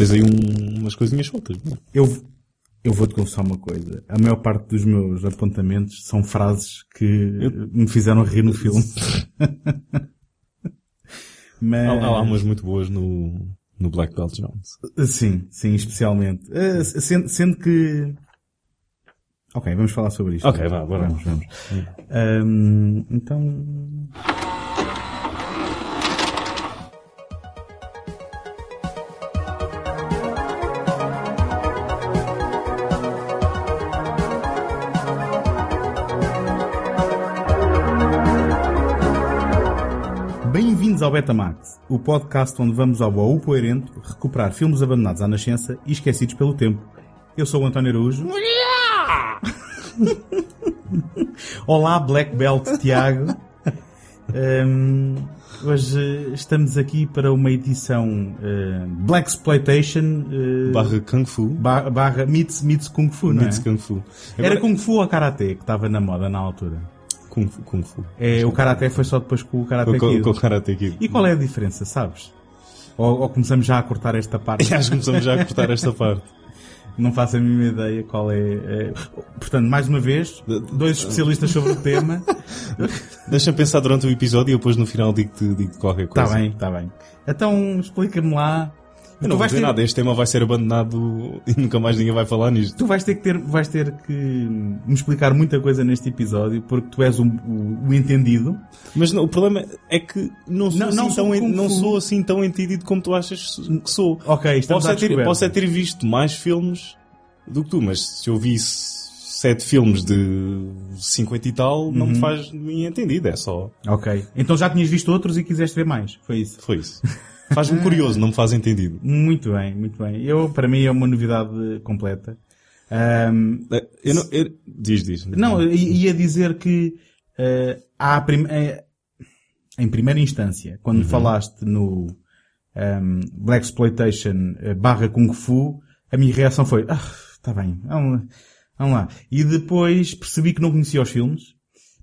Tens aí um, umas coisinhas soltas. não é? Eu, eu vou-te confessar uma coisa. A maior parte dos meus apontamentos são frases que me fizeram rir no filme. Mas... Há, há umas muito boas no, no Black Belt Jones. Sim, sim, especialmente. Eh, sendo, sendo que... Ok, vamos falar sobre isto. Ok, vá, bora. Vamos, vamos. Então... Bem-vindos ao Betamax, o podcast onde vamos ao baú poerento recuperar filmes abandonados à nascença e esquecidos pelo tempo. Eu sou o António Araújo. Olá, Black Belt Tiago. Hum, hoje estamos aqui para uma edição uh, Black Exploitation uh, Barra Kung Fu. ba- barra Meets, Meets Kung Fu, não é? Meets Kung Fu. Era Agora- Kung Fu ou Karate que estava na moda na altura? Kung Fu. Kung Fu. É, o Karate foi só depois com o Karate Com, Kid. com o Karate Kid. E qual é a diferença, sabes? Ou, ou começamos já a cortar esta parte? Acho que começamos já a cortar esta parte. Não faço a mínima ideia qual é, é- Portanto, mais uma vez, dois especialistas sobre o tema. Deixa-me pensar durante o episódio e depois no final digo-te digo qualquer Está coisa. bem, está bem. Então, explica-me lá. Eu não vou dizer ter, nada. Este tema vai ser abandonado e nunca mais ninguém vai falar nisto. tu vais ter que ter, vais ter que me explicar muita coisa neste episódio porque tu és o, o- o entendido. Mas não, o problema é que não sou, Não- assim, não sou tão, en- não sou assim tão entendido como tu achas que sou. Ok, Posso é, ter, posso é ter visto mais filmes do que tu, mas se eu vi sete filmes de 50 e tal, não me Uhum. faz me entendido, é só. Ok. Então já tinhas visto outros e quiseste ver mais. Foi isso. Foi isso. Faz-me curioso, não me faz entendido. Muito bem, muito bem. Eu, para mim, é uma novidade completa. Ahm, Eh, Eu não, eu- diz, diz. Não, ia dizer que eh, há a prim- eh, em primeira instância, quando falaste no ehm, Black Exploitation barra Kung Fu, a minha reação foi, ah, tá bem, vamos, vamos lá. E depois percebi que não conhecia os filmes,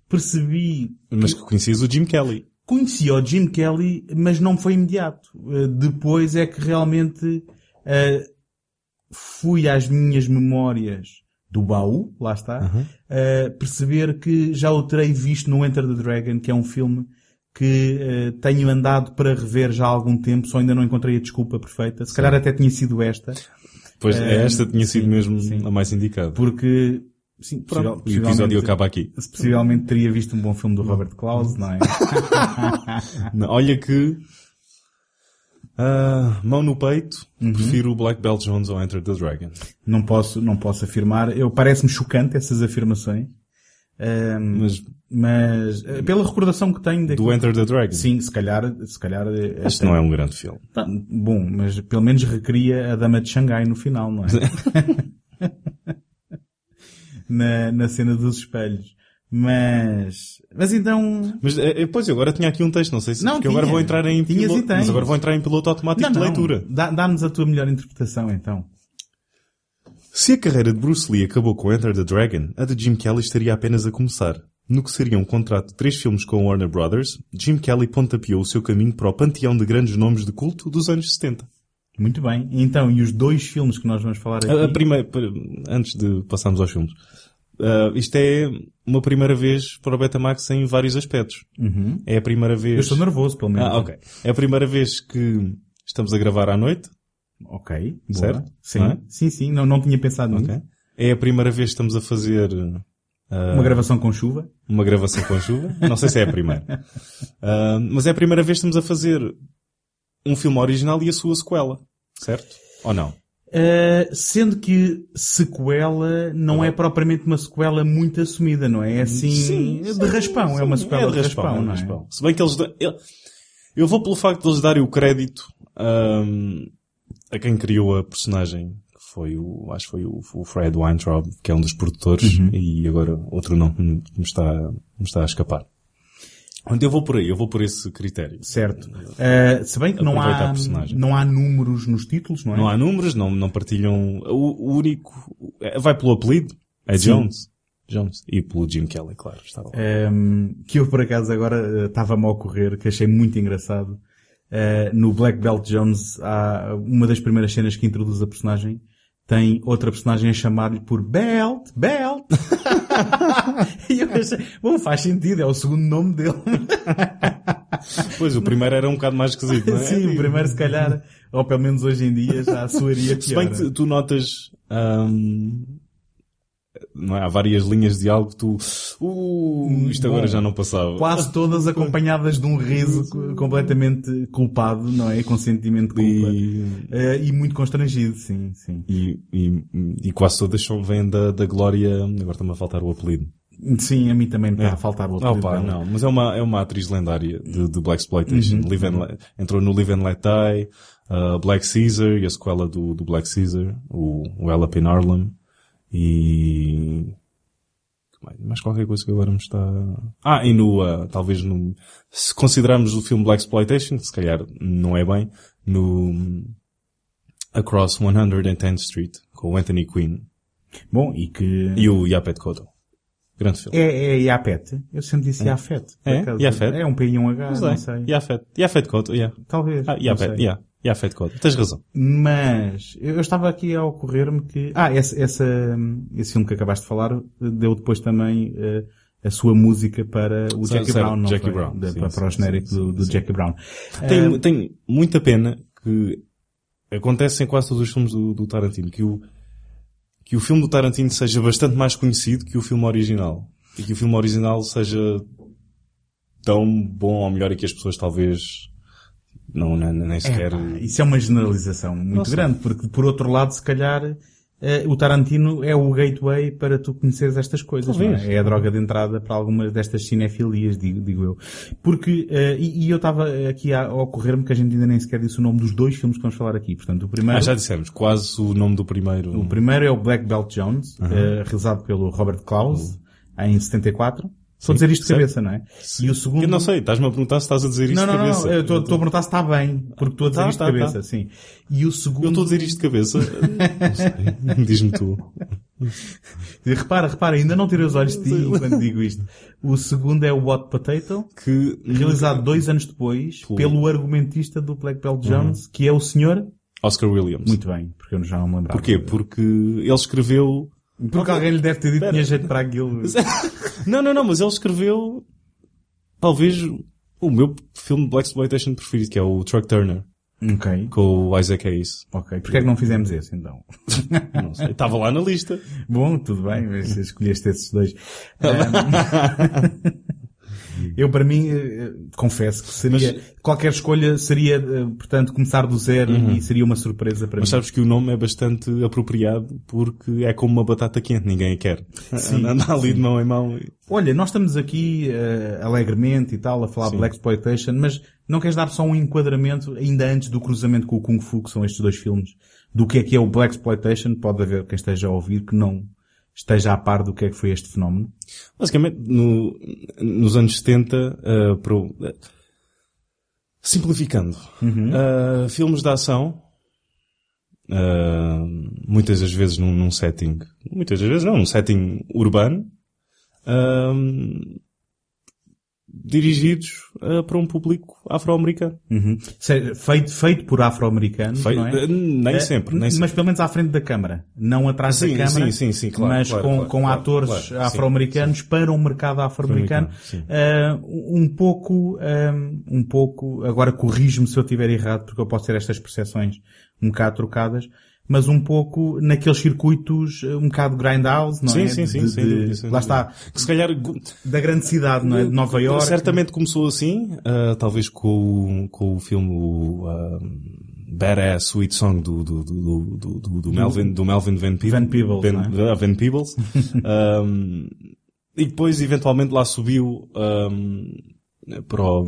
percebi, Mas que conhecias o Jim Kelly. Conhecia o Jim Kelly, mas não foi imediato. Eh, depois é que realmente eh, fui às minhas memórias do baú, lá está, eh, perceber que já o terei visto no Enter the Dragon, que é um filme que eh, tenho andado para rever já há algum tempo, só ainda não encontrei a desculpa perfeita. Se calhar até tinha sido esta, Pois esta tinha sido sim, mesmo sim. a mais indicada. porque sim, Pronto, o episódio acaba aqui. Possivelmente teria visto um bom filme do Robert Klaus, não é? Não, Olha que. ah, mão no peito, Uhum. prefiro o Black Belt Jones ao Enter the Dragon. não posso, não posso afirmar. Eu parece-me chocante essas afirmações. Mas mas eh, pela recordação que tenho do Enter the Dragon. sim, se calhar, se calhar eh, Este não é um grande filme. Tá, bom, mas pelo menos recria a Dama de Xangai no final, não é? na, na cena dos espelhos. Mas, mas então, Mas eh, eh, pois eu agora tinha aqui um texto, não sei se Não, porque eu agora tinha. vou entrar em e piloto, mas agora vou entrar em piloto automático não, de leitura. dá- dá-nos a tua melhor interpretação então. Se a carreira de Bruce Lee acabou com Enter the Dragon, a de Jim Kelly estaria apenas a começar. No que seria um contrato de três filmes com Warner Brothers, Jim Kelly pontapeou o seu caminho para o panteão de grandes nomes de culto dos anos 70. Muito bem. Então, e os dois filmes que nós vamos falar aqui? A, a primeira, antes de passarmos aos filmes, ah, isto é uma primeira vez para o Betamax em vários aspectos. Uhum. É a primeira vez... Eu estou nervoso, pelo menos. Ah, ok. É a primeira vez que estamos a gravar à noite. Ok. boa. Certo? Sim, é? sim, sim. Não, não tinha pensado nisso. Ok. É a primeira vez que estamos a fazer ah, Uma gravação com chuva. uma gravação com chuva. Não sei se é a primeira. Ah, mas é a primeira vez que estamos a fazer um filme original e a sua sequela. Certo? Ou não? Uh, sendo que sequela não é propriamente uma sequela muito assumida, não é? É assim, de raspão, é uma sequela de raspão, não é? Se bem que eles... Eu, eu vou pelo facto de eles darem o crédito ahm, a quem criou a personagem, que foi o, acho que foi o, o Fred Weintraub, que é um dos produtores, Uhum. e agora outro não me me está, me está a escapar. Onde eu vou por aí, eu vou por esse critério. Certo. Uh, se bem que não há, não há números nos títulos, não é? Não há números, não, não partilham. O, o único. é- Vai pelo apelido. É Sim. Jones. Jones. E pelo Jim Kelly, claro. Estava. Um, que eu por acaso agora uh, estava-me a ocorrer, que achei muito engraçado. Uh, no Black Belt Jones há uma das primeiras cenas que introduz a personagem tem outra personagem a chamar-lhe por Belt, Belt. e eu pensei, bom, faz sentido, é o segundo nome dele. pois, o primeiro era um bocado mais esquisito, não é? Sim, o primeiro se calhar, ou pelo menos hoje em dia, já soaria pior. Se bem que tu notas, hum, não é? Há várias linhas de que tu, uh, isto agora já não passava. Quase todas acompanhadas de um riso completamente culpado, não é? Com sentimento de culpa. E, uh, e muito constrangido, sim, sim. E, e, e quase todas são, vêm da, da Glória, agora está-me a faltar o apelido. Sim, a mim também me está é. a faltar o apelido. Opa, não, mas é uma, é uma atriz lendária de, de Black Exploitation. Uhum. Entrou no Live and Let Die, uh, Black Caesar e a sequela do, do Black Caesar, o, o Ella in Harlem. E mais qualquer coisa que agora me está... Ah, e no, uh, talvez no, se considerarmos o filme Black Exploitation, se calhar não é bem, no Across 110th Street, com o Anthony Quinn. Bom, e que... E o Yapet Kotto. Grande filme. É, é Yapet? Eu sempre disse é. Yapet. É? Yapet? É um P e um H, não, não sei. Yapet. Yapet Kotto, yeah. Talvez. Ah, Yapet, yeah. Fate Code. Tens razão. Mas, eu estava aqui a ocorrer-me que, ah, essa, essa, esse filme que acabaste de falar deu depois também uh, a sua música para o Jackie Brown, não Jackie foi? Brown. Sim, para, sim, o genérico sim, do, do Jackie Brown. Tem, uh, tem muita pena que acontece em quase todos os filmes do, do Tarantino, que o, que o filme do Tarantino seja bastante mais conhecido que o filme original. E que o filme original seja tão bom ou melhor e que as pessoas talvez não, nem, nem sequer... É, isso é uma generalização muito grande, porque por outro lado, se calhar, o Tarantino é o gateway para tu conheceres estas coisas. É? é? a droga de entrada para algumas destas cinefilias, digo, digo eu. Porque, uh, e, e, eu estava aqui a, ocorrer-me que a gente ainda nem sequer disse o nome dos dois filmes que vamos falar aqui. Portanto, o primeiro... Ah, já dissemos. Quase o nome do primeiro. O primeiro é o Black Belt Jones, uh -huh. realizado pelo Robert Klaus, em 74. Estou a dizer isto de cabeça, não é? Sim. E o segundo... Eu não sei, estás-me a perguntar se estás a dizer isto não, de cabeça. Não, não, eu estou, a perguntar se está bem, porque estou a dizer tá, isto tá, de cabeça, tá. sim. E o segundo... Eu estou a dizer isto de cabeça? não sei. Diz-me tu. repara, repara, ainda não tirei os olhos de ti quando digo isto. O segundo é o What Potato, que... realizado dois anos depois, Pô. pelo argumentista do Black Belt Jones, uhum. que é o senhor... Oscar Williams. Muito bem, porque eu já não me lembrava. Porquê? Porque ele escreveu porque alguém lhe deve ter dito que tinha jeito para aquilo. não, não, não, mas ele escreveu talvez o meu filme de Black Exploitation preferido, que é o Truck Turner. Ok. Com o Isaac Hayes. Ok. Porquê é que não fizemos esse, então? não sei. Estava lá na lista. Bom, tudo bem, mas escolheste esses dois. Um... Eu, para mim, eh, confesso que seria, mas, qualquer escolha seria, eh, portanto, começar do zero uhum. e seria uma surpresa para mas mim. Mas sabes que o nome é bastante apropriado porque é como uma batata quente, ninguém a quer. Sim, Anda ali sim. de mão em mão. Olha, nós estamos aqui uh, alegremente e tal a falar de Black Exploitation, mas não queres dar só um enquadramento ainda antes do cruzamento com o Kung Fu, que são estes dois filmes, do que é que é o Black Exploitation? Pode haver quem esteja a ouvir que não esteja a par do que é que foi este fenómeno? Basicamente, no, nos anos 70, uh, pro, uh, simplificando, uhum. uh, filmes de ação, muitas das vezes num, num, setting, muitas das vezes não, num setting urbano, dirigidos uh, para um público afro-americano. Uhum. Feito, feito por afro-americanos, não é? Nem uh, sempre, nem Mas pelo menos à frente da câmara. Não atrás sim, da câmara. Sim, sim, sim, claro. Mas claro, com, claro, com atores afro-americanos para um mercado afro-americano. Uh, um pouco, um, um pouco, agora corrijo-me se eu estiver errado, porque eu posso ter estas percepções um bocado trocadas, mas um pouco naqueles circuitos eh, um bocado grindhouse, não sim, é? Sim, sim, de, sim. De, lá está. Que se calhar... Da grande cidade, não é? De Nova York. Certamente começou assim, uh, talvez com, com o filme uh, Badass Sweet Song do, do, do, do, do, Melvin, do Melvin Van Peebles. Van Peebles, Van, é? Van Peebles. um, e depois, eventualmente, lá subiu um, para o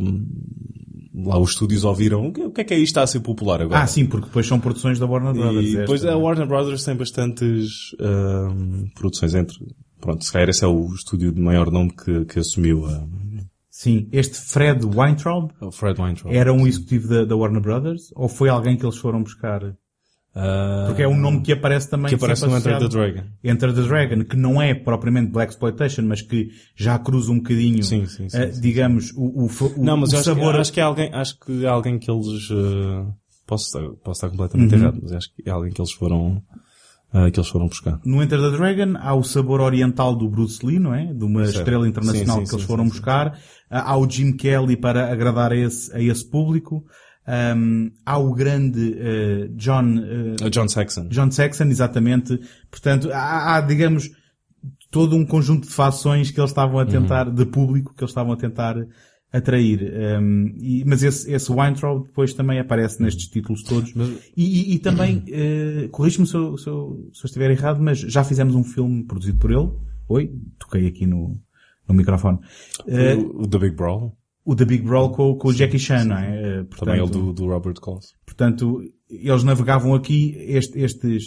lá os estúdios ouviram o que é que é isto está a ser popular agora? Ah, sim, porque depois são produções da Warner Brothers. E depois a Warner Brothers tem bastantes um, produções entre, pronto, se calhar esse é o estúdio de maior nome que, que assumiu a... Sim, este Fred Weintraub, o Fred Weintraub era um executivo da, da, Warner Brothers ou foi alguém que eles foram buscar? Uh, Porque é um nome que aparece também que aparece no Enter the Dragon. Enter the Dragon, que não é propriamente Black Exploitation, mas que já cruza um bocadinho, Sim, sim, sim, eh, sim. digamos, o, o, Não, mas o acho, sabor. que, acho que é alguém, acho que é alguém que eles, uh, posso estar, posso estar completamente Uhum. errado, mas acho que é alguém que eles foram, uh, que eles foram buscar. No Enter the Dragon há o sabor oriental do Bruce Lee, não é? De uma Certo. estrela internacional Sim, sim, que eles foram buscar. Ah, Há o Jim Kelly para agradar a esse, a esse público. Ahm, há o grande eh, John, Uh, John Saxon. John Saxon, exatamente. Portanto, há, há, digamos, todo um conjunto de fações que eles estavam a tentar, Uhum. de público, que eles estavam a tentar atrair. Um, e- mas esse, esse Weintraub depois também aparece nestes títulos todos. Mas- E, e- e também, eh, corrige-me se eu, se, eu, se eu estiver errado, mas já fizemos um filme produzido por ele. Oi, toquei aqui no, no microfone. O, o The Big Brawl. O The Big Brawl com, com o Jackie Chan, não é? Eh, portanto, Também o do, do Robert Close. Portanto, eles navegavam aqui este- estes,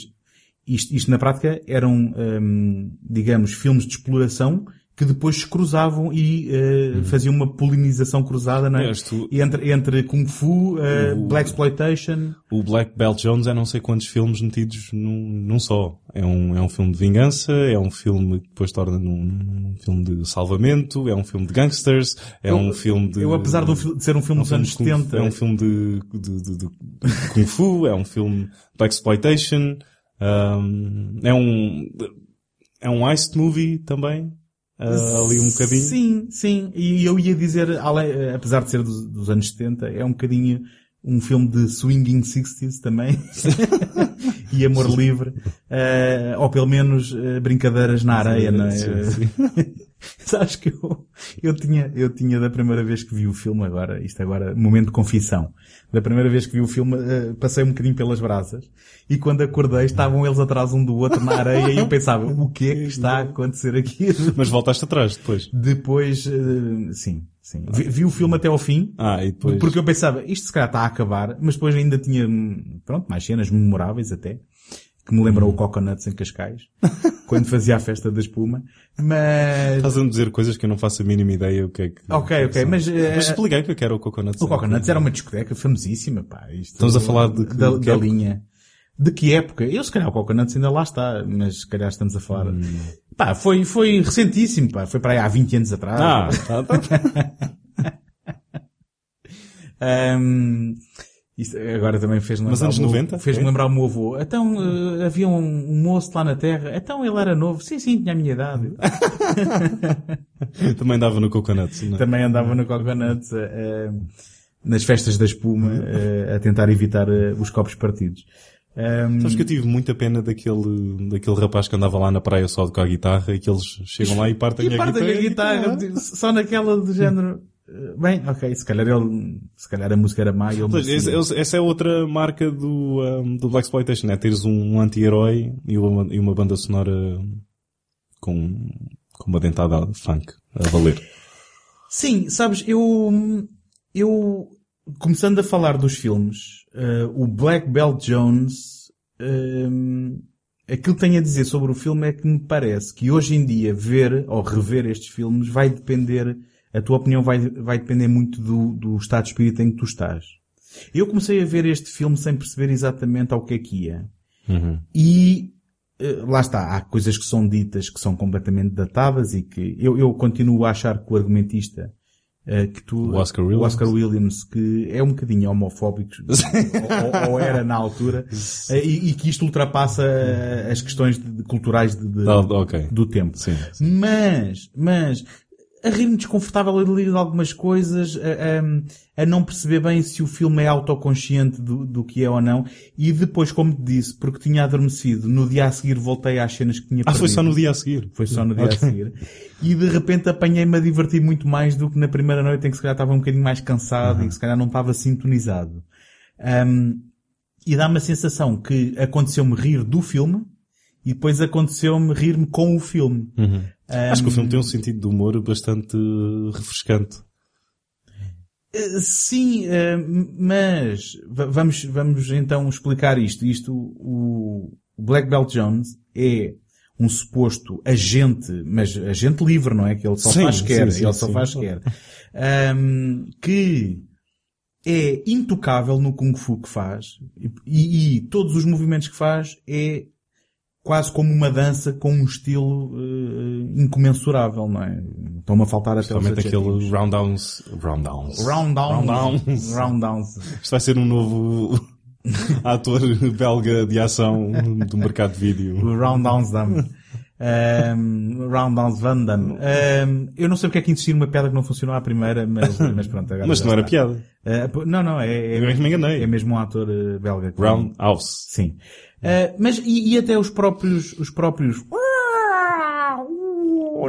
isto, isto na prática eram, hum, digamos, filmes de exploração que depois se cruzavam e eh, faziam uma polinização cruzada, não é? Tu- Entre, entre Kung Fu, eh, O- Black Exploitation. O Black Belt Jones é não sei quantos filmes metidos num, num só. É um, é um filme de vingança, é um filme que depois torna num, num filme de salvamento, é um filme de gangsters, é Eu- um filme de... Eu, apesar de, de ser um filme é um dos anos de Kung- 70, É um filme de, de, de, de- Kung Fu, é um filme de Exploitation, um, é um, é um heist movie também, uh, ali um bocadinho. Sim, sim. E eu ia dizer, apesar de ser dos, dos anos 70, é um bocadinho um filme de swinging 60s também. e amor livre. Eh, ou pelo menos eh, brincadeiras na areia, não é? Sim, sim. Sabes que eu, eu tinha, eu tinha da primeira vez que vi o filme agora, isto agora, momento de confissão. Da primeira vez que vi o filme, eh, passei um bocadinho pelas brasas e quando acordei estavam eles atrás um do outro na areia e eu pensava, o que é que está a acontecer aqui? Mas voltaste atrás depois. Depois, eh, sim, sim. Vi, vi o filme até ao fim, Ah, e depois... porque eu pensava, isto se calhar está a acabar, mas depois ainda tinha, hum, pronto, mais cenas memoráveis até, que me lembram o Coconuts em Cascais, quando fazia a festa da espuma, mas... Estás a dizer coisas que eu não faço a mínima ideia o que é que... Ok, ok, são. mas, eh, Mas expliquei o que é que era o Coconut. O Coconuts era uma discoteca famosíssima, pá. Isto, Estamos a falar de da, de da linha. De que época? Eu se calhar o Coconuts ainda lá está, mas se calhar estamos a falar... Hum. Pá, foi, foi recentíssimo, pá. Foi para aí há 20 anos atrás. Ah, tá, tá. Ahm, isto agora também fez-me Mas lembrar. anos o meu- 90, Fez-me é? lembrar o meu avô. Então, eh, havia um, um moço lá na Terra. Então ele era novo. Sim, sim, tinha a minha idade. Também dava no Coconuts, não é? também andava no Coconuts, eh, nas festas da espuma, eh, a tentar evitar os copos partidos. Ahm, Sabes que eu tive muita pena daquele, daquele rapaz que andava lá na praia só com a guitarra e que eles chegam lá e partem e a parte guitarra. da guitarra, tipo, só naquela do género. Bem, ok, se calhar ele, se calhar a música era má e ele Pois, esse- essa é outra marca do, um, do Black Exploitation, é teres um anti-herói e uma, e uma banda sonora com, com uma dentada funk a valer. Sim, sabes, eu, eu, começando a falar dos filmes, eh, o Black Belt Jones, eh, aquilo que tenho a dizer sobre o filme é que me parece que hoje em dia ver ou rever estes filmes vai depender, a tua opinião vai, vai depender muito do, do estado de espírito em que tu estás. Eu comecei a ver este filme sem perceber exatamente ao que é que ia. Uhum. E eh, lá está, há coisas que são ditas que são completamente datadas e que eu, eu continuo a achar que o argumentista eh, que tu, O Oscar Williams. Oscar Williams, que é um bocadinho homofóbico, ou, ou era na altura, eh, e, e que isto ultrapassa as questões de- de culturais de- de- Ah, ok. do tempo. Sim. Mas, mas, a rir-me desconfortável a ler algumas coisas, a, a- a não perceber bem se o filme é autoconsciente do, do que é ou não. E depois, como te disse, porque tinha adormecido, no dia a seguir voltei às cenas que tinha Ah, foi perdido. só no dia a seguir. Foi só no dia Ok. a seguir. E de repente apanhei-me a divertir muito mais do que na primeira noite em que se calhar estava um bocadinho mais cansado Uhum. e que se calhar não estava sintonizado. Ahm, e dá-me a sensação que aconteceu-me rir do filme e depois aconteceu-me rir-me com o filme. Uhum. Acho que o filme tem um sentido de humor bastante refrescante. Eh, Sim, eh, mas va- vamos, vamos então explicar isto. Isto, o Black Belt Jones é um suposto agente, mas agente livre, não é? Que ele só Sim, faz quer, sim, sim, ele só faz quer. Ahm, que é intocável no Kung Fu que faz e, e todos os movimentos que faz é quase como uma dança com um estilo uh, incomensurável, não é? Estão-me a faltar até os aquele adjetivos. roundowns, roundowns. Roundowns. Roundowns. Roundowns. Isto vai ser um novo ator belga de ação do mercado de vídeo. O Roundowns Dam. Um, Roundowns Van Damme. Um, eu não sei porque é que insistir numa piada que não funcionou à primeira, mas, mas pronto. Agora Mas não era está. piada. Uh, não, não, é, Eu é que me enganei. é mesmo um ator belga. Roundhouse. Sim. Uh, mas, e, e até os próprios, os próprios,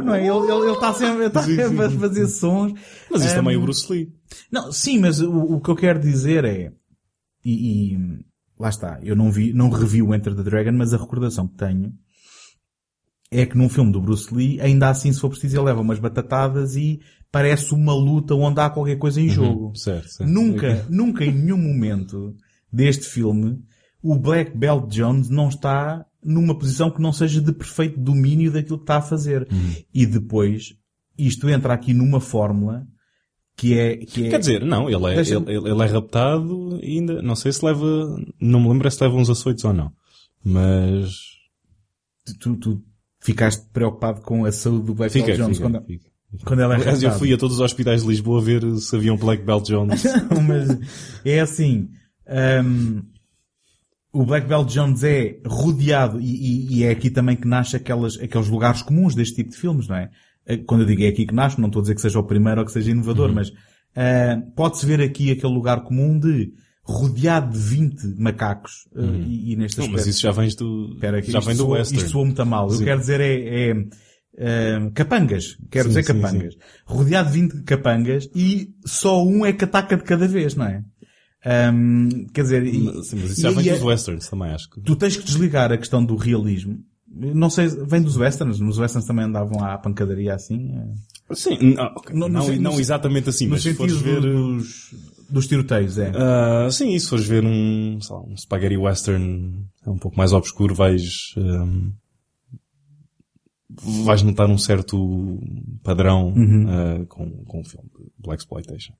não é? Ele, ele, ele está sempre, está sempre a fazer sons. Mas isso Um, também é o Bruce Lee. Não, sim, mas o, o que eu quero dizer é, e, e lá está, eu não vi, não revi o Enter the Dragon, mas a recordação que tenho é que num filme do Bruce Lee, ainda assim, se for preciso, ele leva umas batatadas e parece uma luta onde há qualquer coisa em jogo. Certo, certo. Nunca, nunca em nenhum momento deste filme o Black Belt Jones não está numa posição que não seja de perfeito domínio daquilo que está a fazer. E depois, isto entra aqui numa fórmula que é, que é... Quer dizer, não, ele é, Deixa- ele, ele- é raptado e ainda, não sei se leva, não me lembro se leva uns açoites ou não. Mas, tu, tu ficaste preocupado com a saúde do Black fica, Belt Jones fica, quando, fica. quando ela é Aliás, eu fui a todos os hospitais de Lisboa ver se havia um Black Belt Jones. Mas é assim, hum, o Black Belt Jones é rodeado e, e- e é aqui também que nasce aquelas, aqueles lugares comuns deste tipo de filmes, não é? Eh, Quando eu digo é aqui que nasce, não estou a dizer que seja o primeiro ou que seja inovador, mas ah, pode-se ver aqui aquele lugar comum de rodeado de 20 macacos eh, e, e neste Não, aspecto. mas isso já vem do, Espera, já vem do soa- Western. Isto soa muito mal. Eu Sim. quero dizer é, é, eh, capangas. Quero Sim, dizer sim, capangas. Rodeado de 20 capangas e só um é que ataca de cada vez, não é? Ahm, quer dizer, e, sim, mas isso já e- vem e dos é- Westerns também, acho que. tu tens que desligar a questão do realismo. Não sei, vem dos westerns. Nos westerns também andavam à pancadaria assim. eh, Sim, não, ok, No- no não, sen- não no- exatamente assim, no mas se fores ver... dos, dos tiroteios, é. Ah, sim, se fores ver um, sei lá, um spaghetti western é um pouco mais obscuro, vais, ahm, vais notar um certo padrão Uhum. ah, com, com o filme Black Exploitation.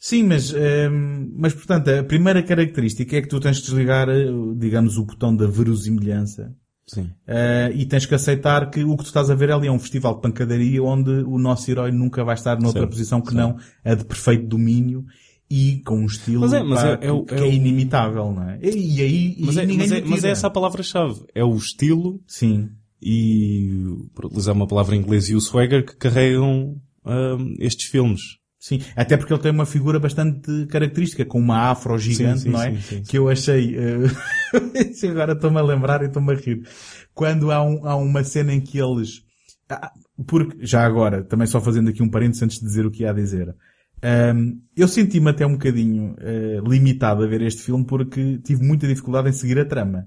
Sim, mas, ehm, mas portanto, a primeira característica é que tu tens que desligar, eh, digamos, o botão da verosimilhança. Sim. eh, e tens que aceitar que o que tu estás a ver ali é um festival de pancadaria onde o nosso herói nunca vai estar noutra Certo, posição que certo. não a de perfeito domínio e com um estilo Mas é- mas pá, é- é que é é, inimitável, não é? E, e aí e Mas, é, ninguém mas, é, lhe mas é essa a palavra-chave. É o estilo Sim. e, por utilizar uma palavra em inglês, e o swagger que carregam ahm, estes filmes. Sim, até porque ele tem uma figura bastante característica, com uma afro gigante, Sim, sim, não é? sim. Que eu achei, isso agora estou-me a lembrar e estou-me a rir. Quando há, um- há uma cena em que eles, ah, porque, já agora, também só fazendo aqui um parênteses antes de dizer o que ia a dizer, Ahm, eu senti-me até um bocadinho eh, limitado a ver este filme porque tive muita dificuldade em seguir a trama.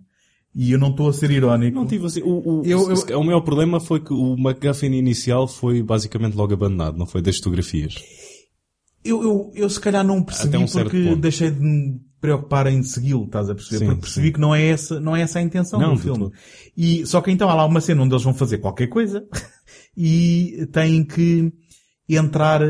E eu não estou a ser irónico. Não tive assim. O, o, Eu- eu- o maior problema foi que o McGuffin inicial foi basicamente logo abandonado, não foi das fotografias. Eu, eu, eu se calhar não percebi um porque ponto. deixei de me preocupar em segui-lo, estás a perceber? Sim, porque percebi sim. que não é essa, não é essa a intenção Não, do filme. todo. E, só que então há lá uma cena onde eles vão fazer qualquer coisa e têm que entrar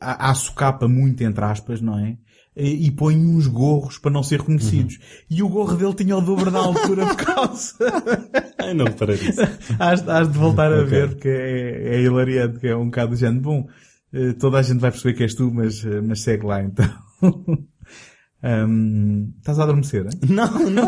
à, à socapa muito entre aspas, não é? E, e põem uns gorros para não ser reconhecidos. Uhum. E o gorro dele tinha o dobro da altura por causa. Ai, não, para disso. Has, has de voltar a Ok. ver porque é, é hilariante, que é um bocado de género. Bom, toda a gente vai perceber que és tu, mas, eh, mas segue lá então. Hum, estás a adormecer, hein? Não, não,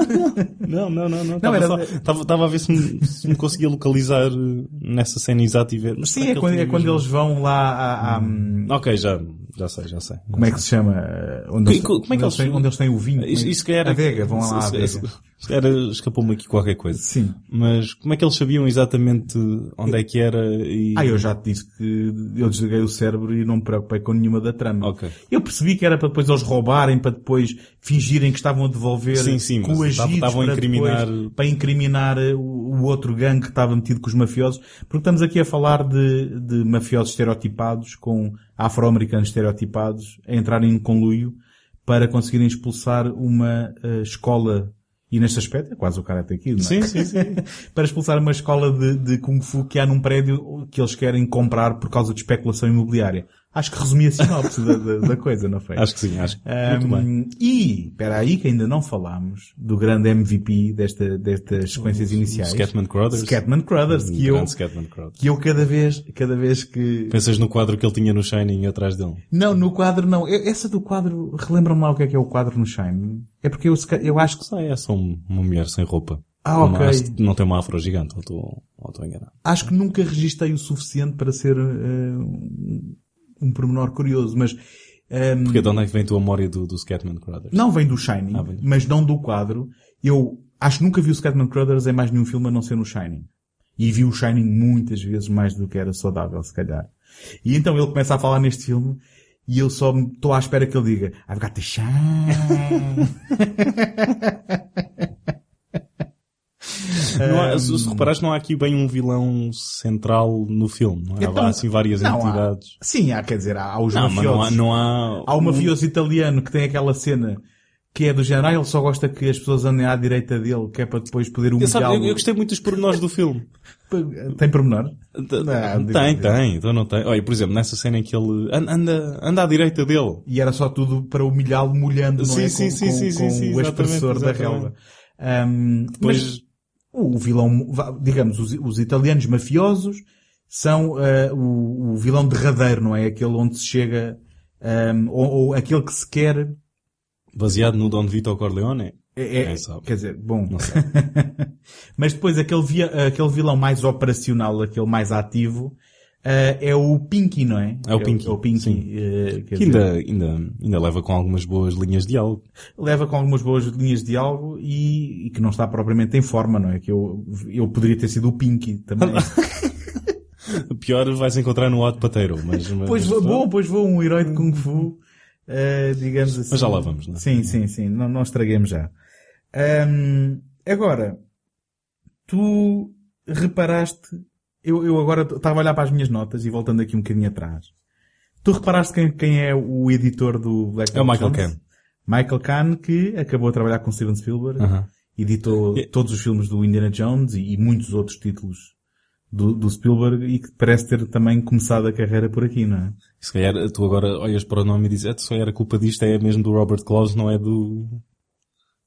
não, não, não, não. Estava era- só- estava- estava a ver se me, se me conseguia localizar eh, nessa cena exata e ver. Mas Sim, é quando, é quando eles vão lá hum, Ok, já, já sei, já sei. como é que se chama? eh, Onde eles, como é que eles- têm, onde eles têm o vinho? Isso, isso que era... A adega, vão lá à adega. isso escapou-me aqui qualquer coisa. Sim. Mas como é que eles sabiam exatamente onde é que era e... Ah, eu já te disse que eu desliguei o cérebro e não me preocupei com nenhuma da trama. Ok. Eu percebi que era para depois eles roubarem, para depois fingirem que estavam a devolver Sim, sim, coagidos estavam para incriminar- depois- para incriminar eh, o, o outro gangue que estava metido com os mafiosos. Porque estamos aqui a falar de, de mafiosos estereotipados, com afro-americanos estereotipados, a entrarem em conluio para conseguirem expulsar uma eh, escola e neste aspecto é quase o Karate Kid, não é? Sim, sim, sim. para expulsar uma escola de, de Kung Fu que há num prédio que eles querem comprar por causa de especulação imobiliária. Acho que resumi a sinopse da, da, da, coisa, não foi? Acho que sim, acho. Um, Muito bem. E, espera aí que ainda não falámos do grande MVP desta, destas sequências iniciais. Scatman Crothers. Scatman Crothers, Um que eu, Scatman Crothers. que eu cada vez, cada vez que... Pensas no quadro que ele tinha no Shining atrás dele? Não, no quadro não. Eu- Essa do quadro, relembra-me lá o que é que é o quadro no Shine. É porque eu, eu acho que... Sei, é só um- uma mulher sem roupa. Ah, ok. que não tem uma afro gigante, ou estou, ou estou enganado. Acho que nunca registrei o suficiente para ser eh, um, um pormenor curioso, mas... ehm, Porque de onde é que vem a tua memória do, do Scatman Crothers? Não vem do Shining, Ah, mas não do quadro. Eu acho que nunca vi o Scatman Crothers em mais nenhum filme a não ser no Shining. E vi o Shining muitas vezes mais do que era saudável, se calhar. E então ele começa a falar neste filme e eu só estou à espera que ele diga I've got the shine. Há- se, se reparares, não há aqui bem um vilão central no filme. Não é? Então, há assim várias não há. entidades. Sim, há, quer dizer, há, há os Não, mas não há, mafiosos. não há... Há o mafioso italiano que tem aquela cena que é do género, ah, ele só gosta que as pessoas andem à direita dele, que é para depois poder sabe, eu, humilhá-lo. eu gostei muito dos pormenores do filme. Tem pormenor? Não, tem, tem, então não tem. Olha, por exemplo, nessa cena em que ele an- anda, anda à direita dele. E era só tudo para humilhá-lo molhando, não Sim, é? sim, com, sim, com, sim, com sim, sim, o expressor da relva. Ahm, Depois, mas o vilão, digamos, os, os italianos mafiosos são ah, o, o vilão derradeiro, não é? Aquele onde se chega, ahm, ou, ou aquele que se quer, baseado no Don Vito Corleone, é, é- quer dizer, bom. mas depois aquele, via- aquele vilão mais operacional, aquele mais ativo, ah, é o Pinky, não é? É o Pinky, É, o Pinky. sim. quer Que dizer, ainda, ainda, ainda leva com algumas boas linhas de diálogo. leva com algumas boas linhas de diálogo e, e que não está propriamente em forma, não é? Que eu, eu poderia ter sido o Pinky também. Pior vais encontrar no Hot Potato, mas... mas pois vou, bom, pois vou, um herói de Kung Fu, eh, digamos assim. Mas já lá vamos, não é? Sim, sim, sim, não, não estraguemos já. Ahm, agora, tu reparaste, eu, eu agora estava a olhar para as minhas notas e voltando aqui um bocadinho atrás. Tu reparaste quem, quem é o editor do Black É o Michael? Kahn. Michael Kahn, que acabou a trabalhar com Steven Spielberg. Aham. editou E- todos os filmes do Indiana Jones e, e muitos outros títulos do, do Spielberg e que parece ter também começado a carreira por aqui, não é? Se calhar tu agora olhas para o nome e dizes, "É, só era culpa disto, é mesmo do Robert Close, não é do...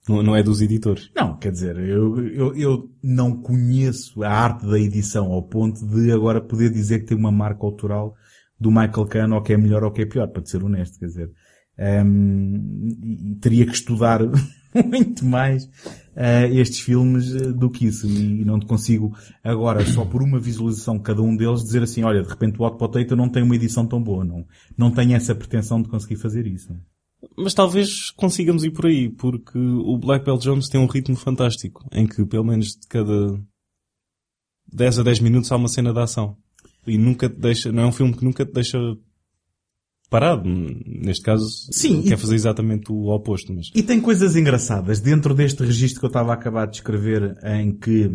Não, não é dos editores. Não, quer dizer, eu, eu, eu não conheço a arte da edição ao ponto de agora poder dizer que tem uma marca autoral do Michael Kahn ou que é melhor ou que é pior, para ser honesto, quer dizer. E teria que estudar muito mais eh, estes filmes eh, do que isso e não te consigo agora só por uma visualização cada um deles dizer assim, olha, de repente o Hot Potato não tem uma edição tão boa, não, não tenho essa pretensão de conseguir fazer isso. Mas talvez consigamos ir por aí, porque o Black Belt Jones tem um ritmo fantástico, em que pelo menos de cada 10 a 10 minutos há uma cena de ação. E nunca te deixa, não é um filme que nunca te deixa parado. Neste caso, Sim, quer e- fazer exatamente o oposto, mas... E tem coisas engraçadas dentro deste registro que eu estava a acabar de escrever em que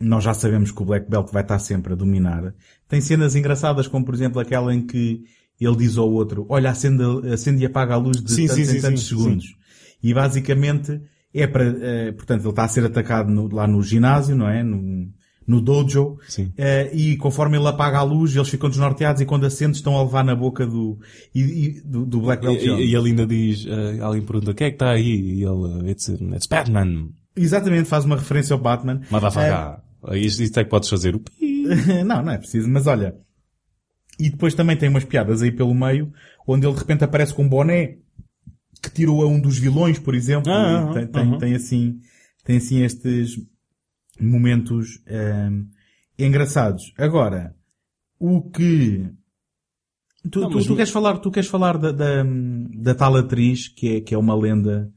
nós já sabemos que o Black Belt vai estar sempre a dominar. Tem cenas engraçadas como por exemplo aquela em que ele diz ao outro, olha, acende, acende e apaga a luz de Sim, tantos sim, em tantos sim, segundos. E basicamente é para, eh, portanto, ele está a ser atacado no- lá no ginásio, não é? No, no dojo. Sim. Eh, e conforme ele apaga a luz, eles ficam desnorteados e quando acende estão a levar na boca do, e, e- do, do Black Belt E, Jones. e ele ainda diz, eh, alguém pergunta, quem é que está aí? E ele, it's, it's Batman, Exatamente, faz uma referência ao Batman. motherfucker. Isto, isto é que podes fazer. o pi. não, não é preciso, mas olha. E depois também tem umas piadas aí pelo meio, onde ele de repente aparece com um boné que tirou a um dos vilões, por exemplo. Ah, e tem, ah, tem, aham. tem assim, tem assim estes momentos ehm, engraçados. Agora, o que tu, Não, tu- tu o- queres falar, tu queres falar da, da, da tal atriz que é, que é uma lenda,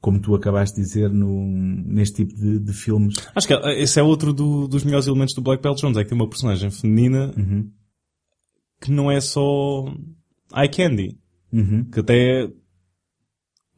como tu acabaste de dizer no, neste tipo de, de filmes. Acho que esse é outro do- dos melhores elementos do Black Belt Jones, é que tem uma personagem feminina Uhum. Que não é só eye candy, Uhum. que até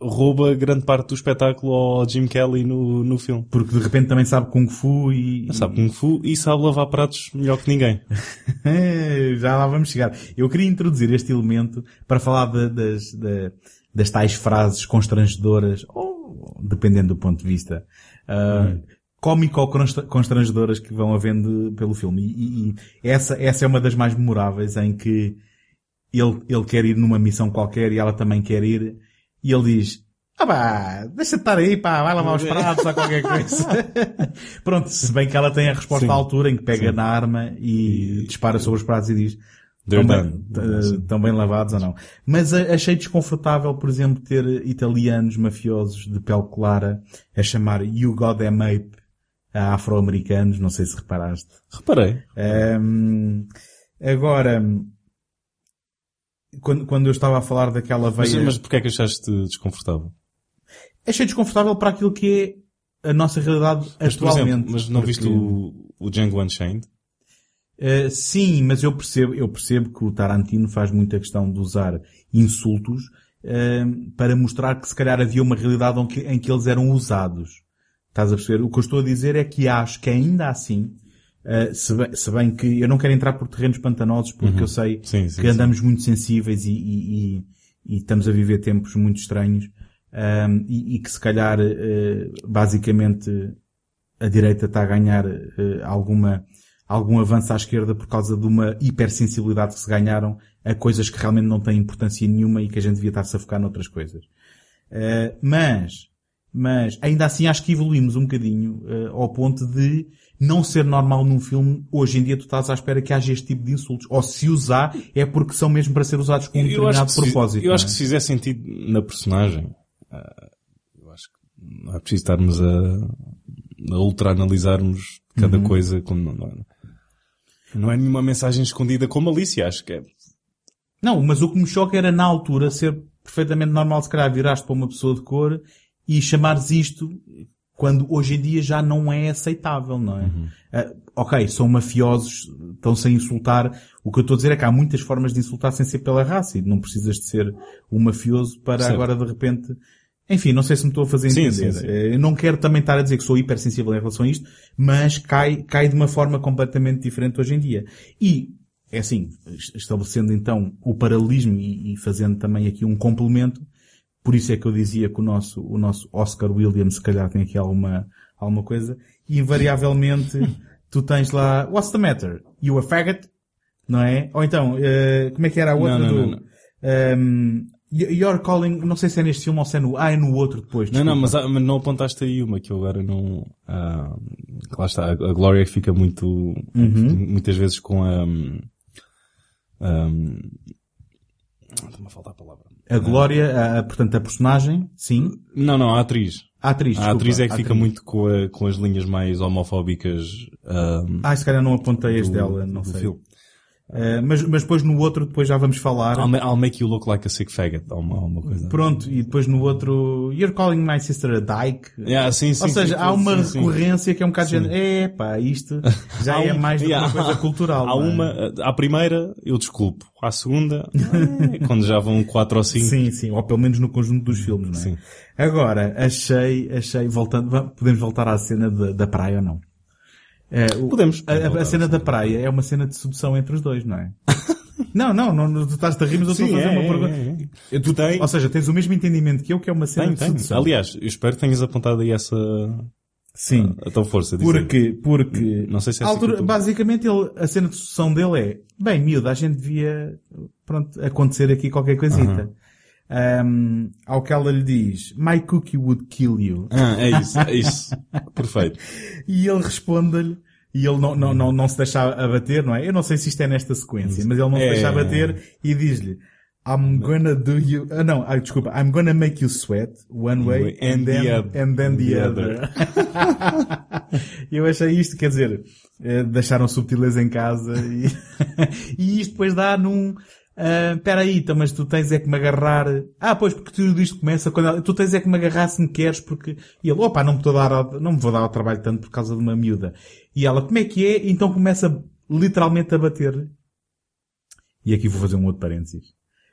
rouba grande parte do espetáculo ao Jim Kelly no, no filme. Porque de repente também sabe Kung Fu e... Sabe Kung Fu e sabe lavar pratos melhor que ninguém. É, Já lá vamos chegar. Eu queria introduzir este elemento para falar de- das, da- das tais frases constrangedoras, ou dependendo do ponto de vista, cómico ou const- constrangedoras que vão havendo pelo filme. E, e- e essa, essa é uma das mais memoráveis em que ele, ele quer ir numa missão qualquer e ela também quer ir, e ele diz, ah pá, deixa de estar aí, pá, vai lavar os pratos ou qualquer coisa. Pronto, se bem que ela tem a resposta Sim. à altura em que pega Sim. na arma e, dispara sobre os pratos e diz, estão bem, eh, estão bem lavados ou não. Mas achei desconfortável, por exemplo, ter italianos mafiosos de pele clara a chamar You Got Them Ape afro-americanos, não sei se reparaste. Reparei. Ahm, agora, quando, quando eu estava a falar daquela Mas, veia... mas porquê é que achaste desconfortável? achei desconfortável para aquilo que é a nossa realidade Mas, atualmente. exemplo, mas não porque- viste o, o Django Unchained? Uh, sim, mas eu percebo, eu percebo que o Tarantino faz muita questão de usar insultos uh, para mostrar que se calhar havia uma realidade em que, em que eles eram usados. Estás a perceber? O que eu estou a dizer é que acho que ainda assim, uh, se, bem, se bem que eu não quero entrar por terrenos pantanosos porque eu sei Uhum. Sim, sim, que sim. andamos muito sensíveis e, e- e- e estamos a viver tempos muito estranhos um, e, e que se calhar uh, basicamente a direita está a ganhar uh, alguma algum avanço à esquerda por causa de uma hipersensibilidade que se ganharam a coisas que realmente não têm importância nenhuma e que a gente devia estar-se a focar noutras coisas. Uh, mas, mas, ainda assim acho que evoluímos um bocadinho uh, ao ponto de não ser normal num filme, hoje em dia tu estás à espera que haja este tipo de insultos. Ou se usar, é porque são mesmo para ser usados com um Eu determinado que, se, propósito. eu acho é? que se fizer sentido na personagem, ah, eu acho que não é preciso estarmos a, a ultra-analisarmos cada Uhum. coisa como não, não, é, não é nenhuma mensagem escondida com malícia, acho que é. Não, mas o que me choca era na altura ser perfeitamente normal se calhar viraste para uma pessoa de cor e chamares isto quando hoje em dia já não é aceitável, não é? Ah, ok, são mafiosos, estão-se a insultar. O que eu estou a dizer é que há muitas formas de insultar sem ser pela raça e não precisas de ser um mafioso para Certo. agora de repente... Enfim, não sei se me estou a fazer Sim, entender. sim, sim. Eh, Eu não quero também estar a dizer que sou hipersensível em relação a isto, mas cai, cai de uma forma completamente diferente hoje em dia. E, é assim, estabelecendo então o paralelismo e, e fazendo também aqui um complemento, por isso é que eu dizia que o nosso, o nosso Oscar Williams se calhar tem aqui alguma, alguma coisa, e invariavelmente tu tens lá, what's the matter? You a faggot? Não é? Ou então, eh, como é que era a outra Não, não, do... não, não. ehm, You're calling, não sei se é neste filme ou se é no, ah, é no outro depois. Não, não, desculpa. mas, há- mas não apontaste aí uma que eu agora não. ah, lá está, a Glória fica muito. Uhum. muitas vezes com a. Um, Estou-me a faltar a palavra. A Glória, a- a- portanto, a personagem, sim. Não, não, a atriz. A atriz, A atriz é que a fica atriz. muito com, a- com as linhas mais homofóbicas. um, Ah, se calhar não apontei do- dela, não sei. filme. Eh, mas, mas depois no outro, depois já vamos falar. I'll, I'll make you look like a sick faggot. Há uma, uma coisa. Pronto, e depois no outro, You're calling my sister a dyke. Yeah, sim, sim, Ou seja, sim, há uma recorrência que é um bocado de é pá, isto já Há é um- mais do que yeah, uma coisa cultural. Há é? uma, à primeira, eu desculpo. À segunda, eh, quando já vão quatro ou cinco. Sim, sim, ou pelo menos no conjunto dos filmes, não é? Sim. Agora, achei, achei, voltando, podemos voltar à cena da, da praia ou não? É, o- Podemos. A, a- a cena da praia é uma cena de sedução entre os dois, não é? não, não, não, tu estás a rir, mas eu estou a fazer é, uma é, pergunta. é, é. Tu, Tem. Ou seja, tens o mesmo entendimento que eu, que é uma cena Tem, de tem. sedução. Aliás, eu espero que tenhas apontado aí essa, Sim. a tua força. Porque, porque, Não sei se é a assim altura, eu tô- basicamente ele, a cena de sucessão dele é, bem, miúdo, a gente devia, pronto, acontecer aqui qualquer coisita. Um, ao que ela lhe diz, my cookie would kill you. Ah, é isso, é isso. Perfeito. E ele responde-lhe, e ele não, não, não, não se deixa abater, não é? Eu não sei se isto é nesta sequência, mas ele não se É. deixa abater e diz-lhe, I'm gonna do you, ah não, ah, desculpa, I'm gonna make you sweat one way and, then, and then the, the other. Eu achei isto, quer dizer, eh, deixaram subtileza em casa e, e isto depois dá num, ah, espera aí, então, mas tu tens é que me agarrar. Ah, pois, porque tudo isto começa quando ela- tu tens é que me agarrar se me queres, porque, e ele, opa, não me, dar, ao- não me vou dar ao trabalho tanto por causa de uma miúda. E ela, como é que é? Então começa literalmente a bater. E aqui vou fazer um outro parênteses.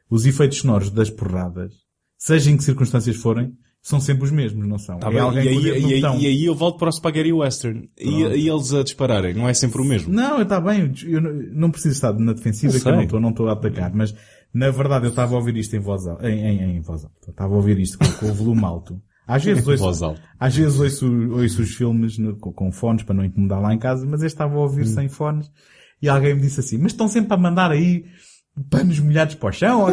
Os efeitos sonoros das porradas, seja em que circunstâncias forem, são sempre os mesmos, não são? Tá é e, aí, e, aí, e aí eu volto para o Spaghetti Western. E, e eles a dispararem. Não é sempre o mesmo. Não, está bem, eu não, preciso estar na defensiva, Eu que eu não estou, não estou a atacar, mas na verdade eu estava a ouvir isto em voz alta, em, em, em voz alta, estava a ouvir isto com, com o volume alto. Às vezes ouço, às vezes ouço, ouço os filmes no- com, com fones para não incomodar lá em casa, mas eu estava a ouvir Hum. sem fones e alguém me disse assim, mas estão sempre a mandar aí panos molhados para o chão. ou-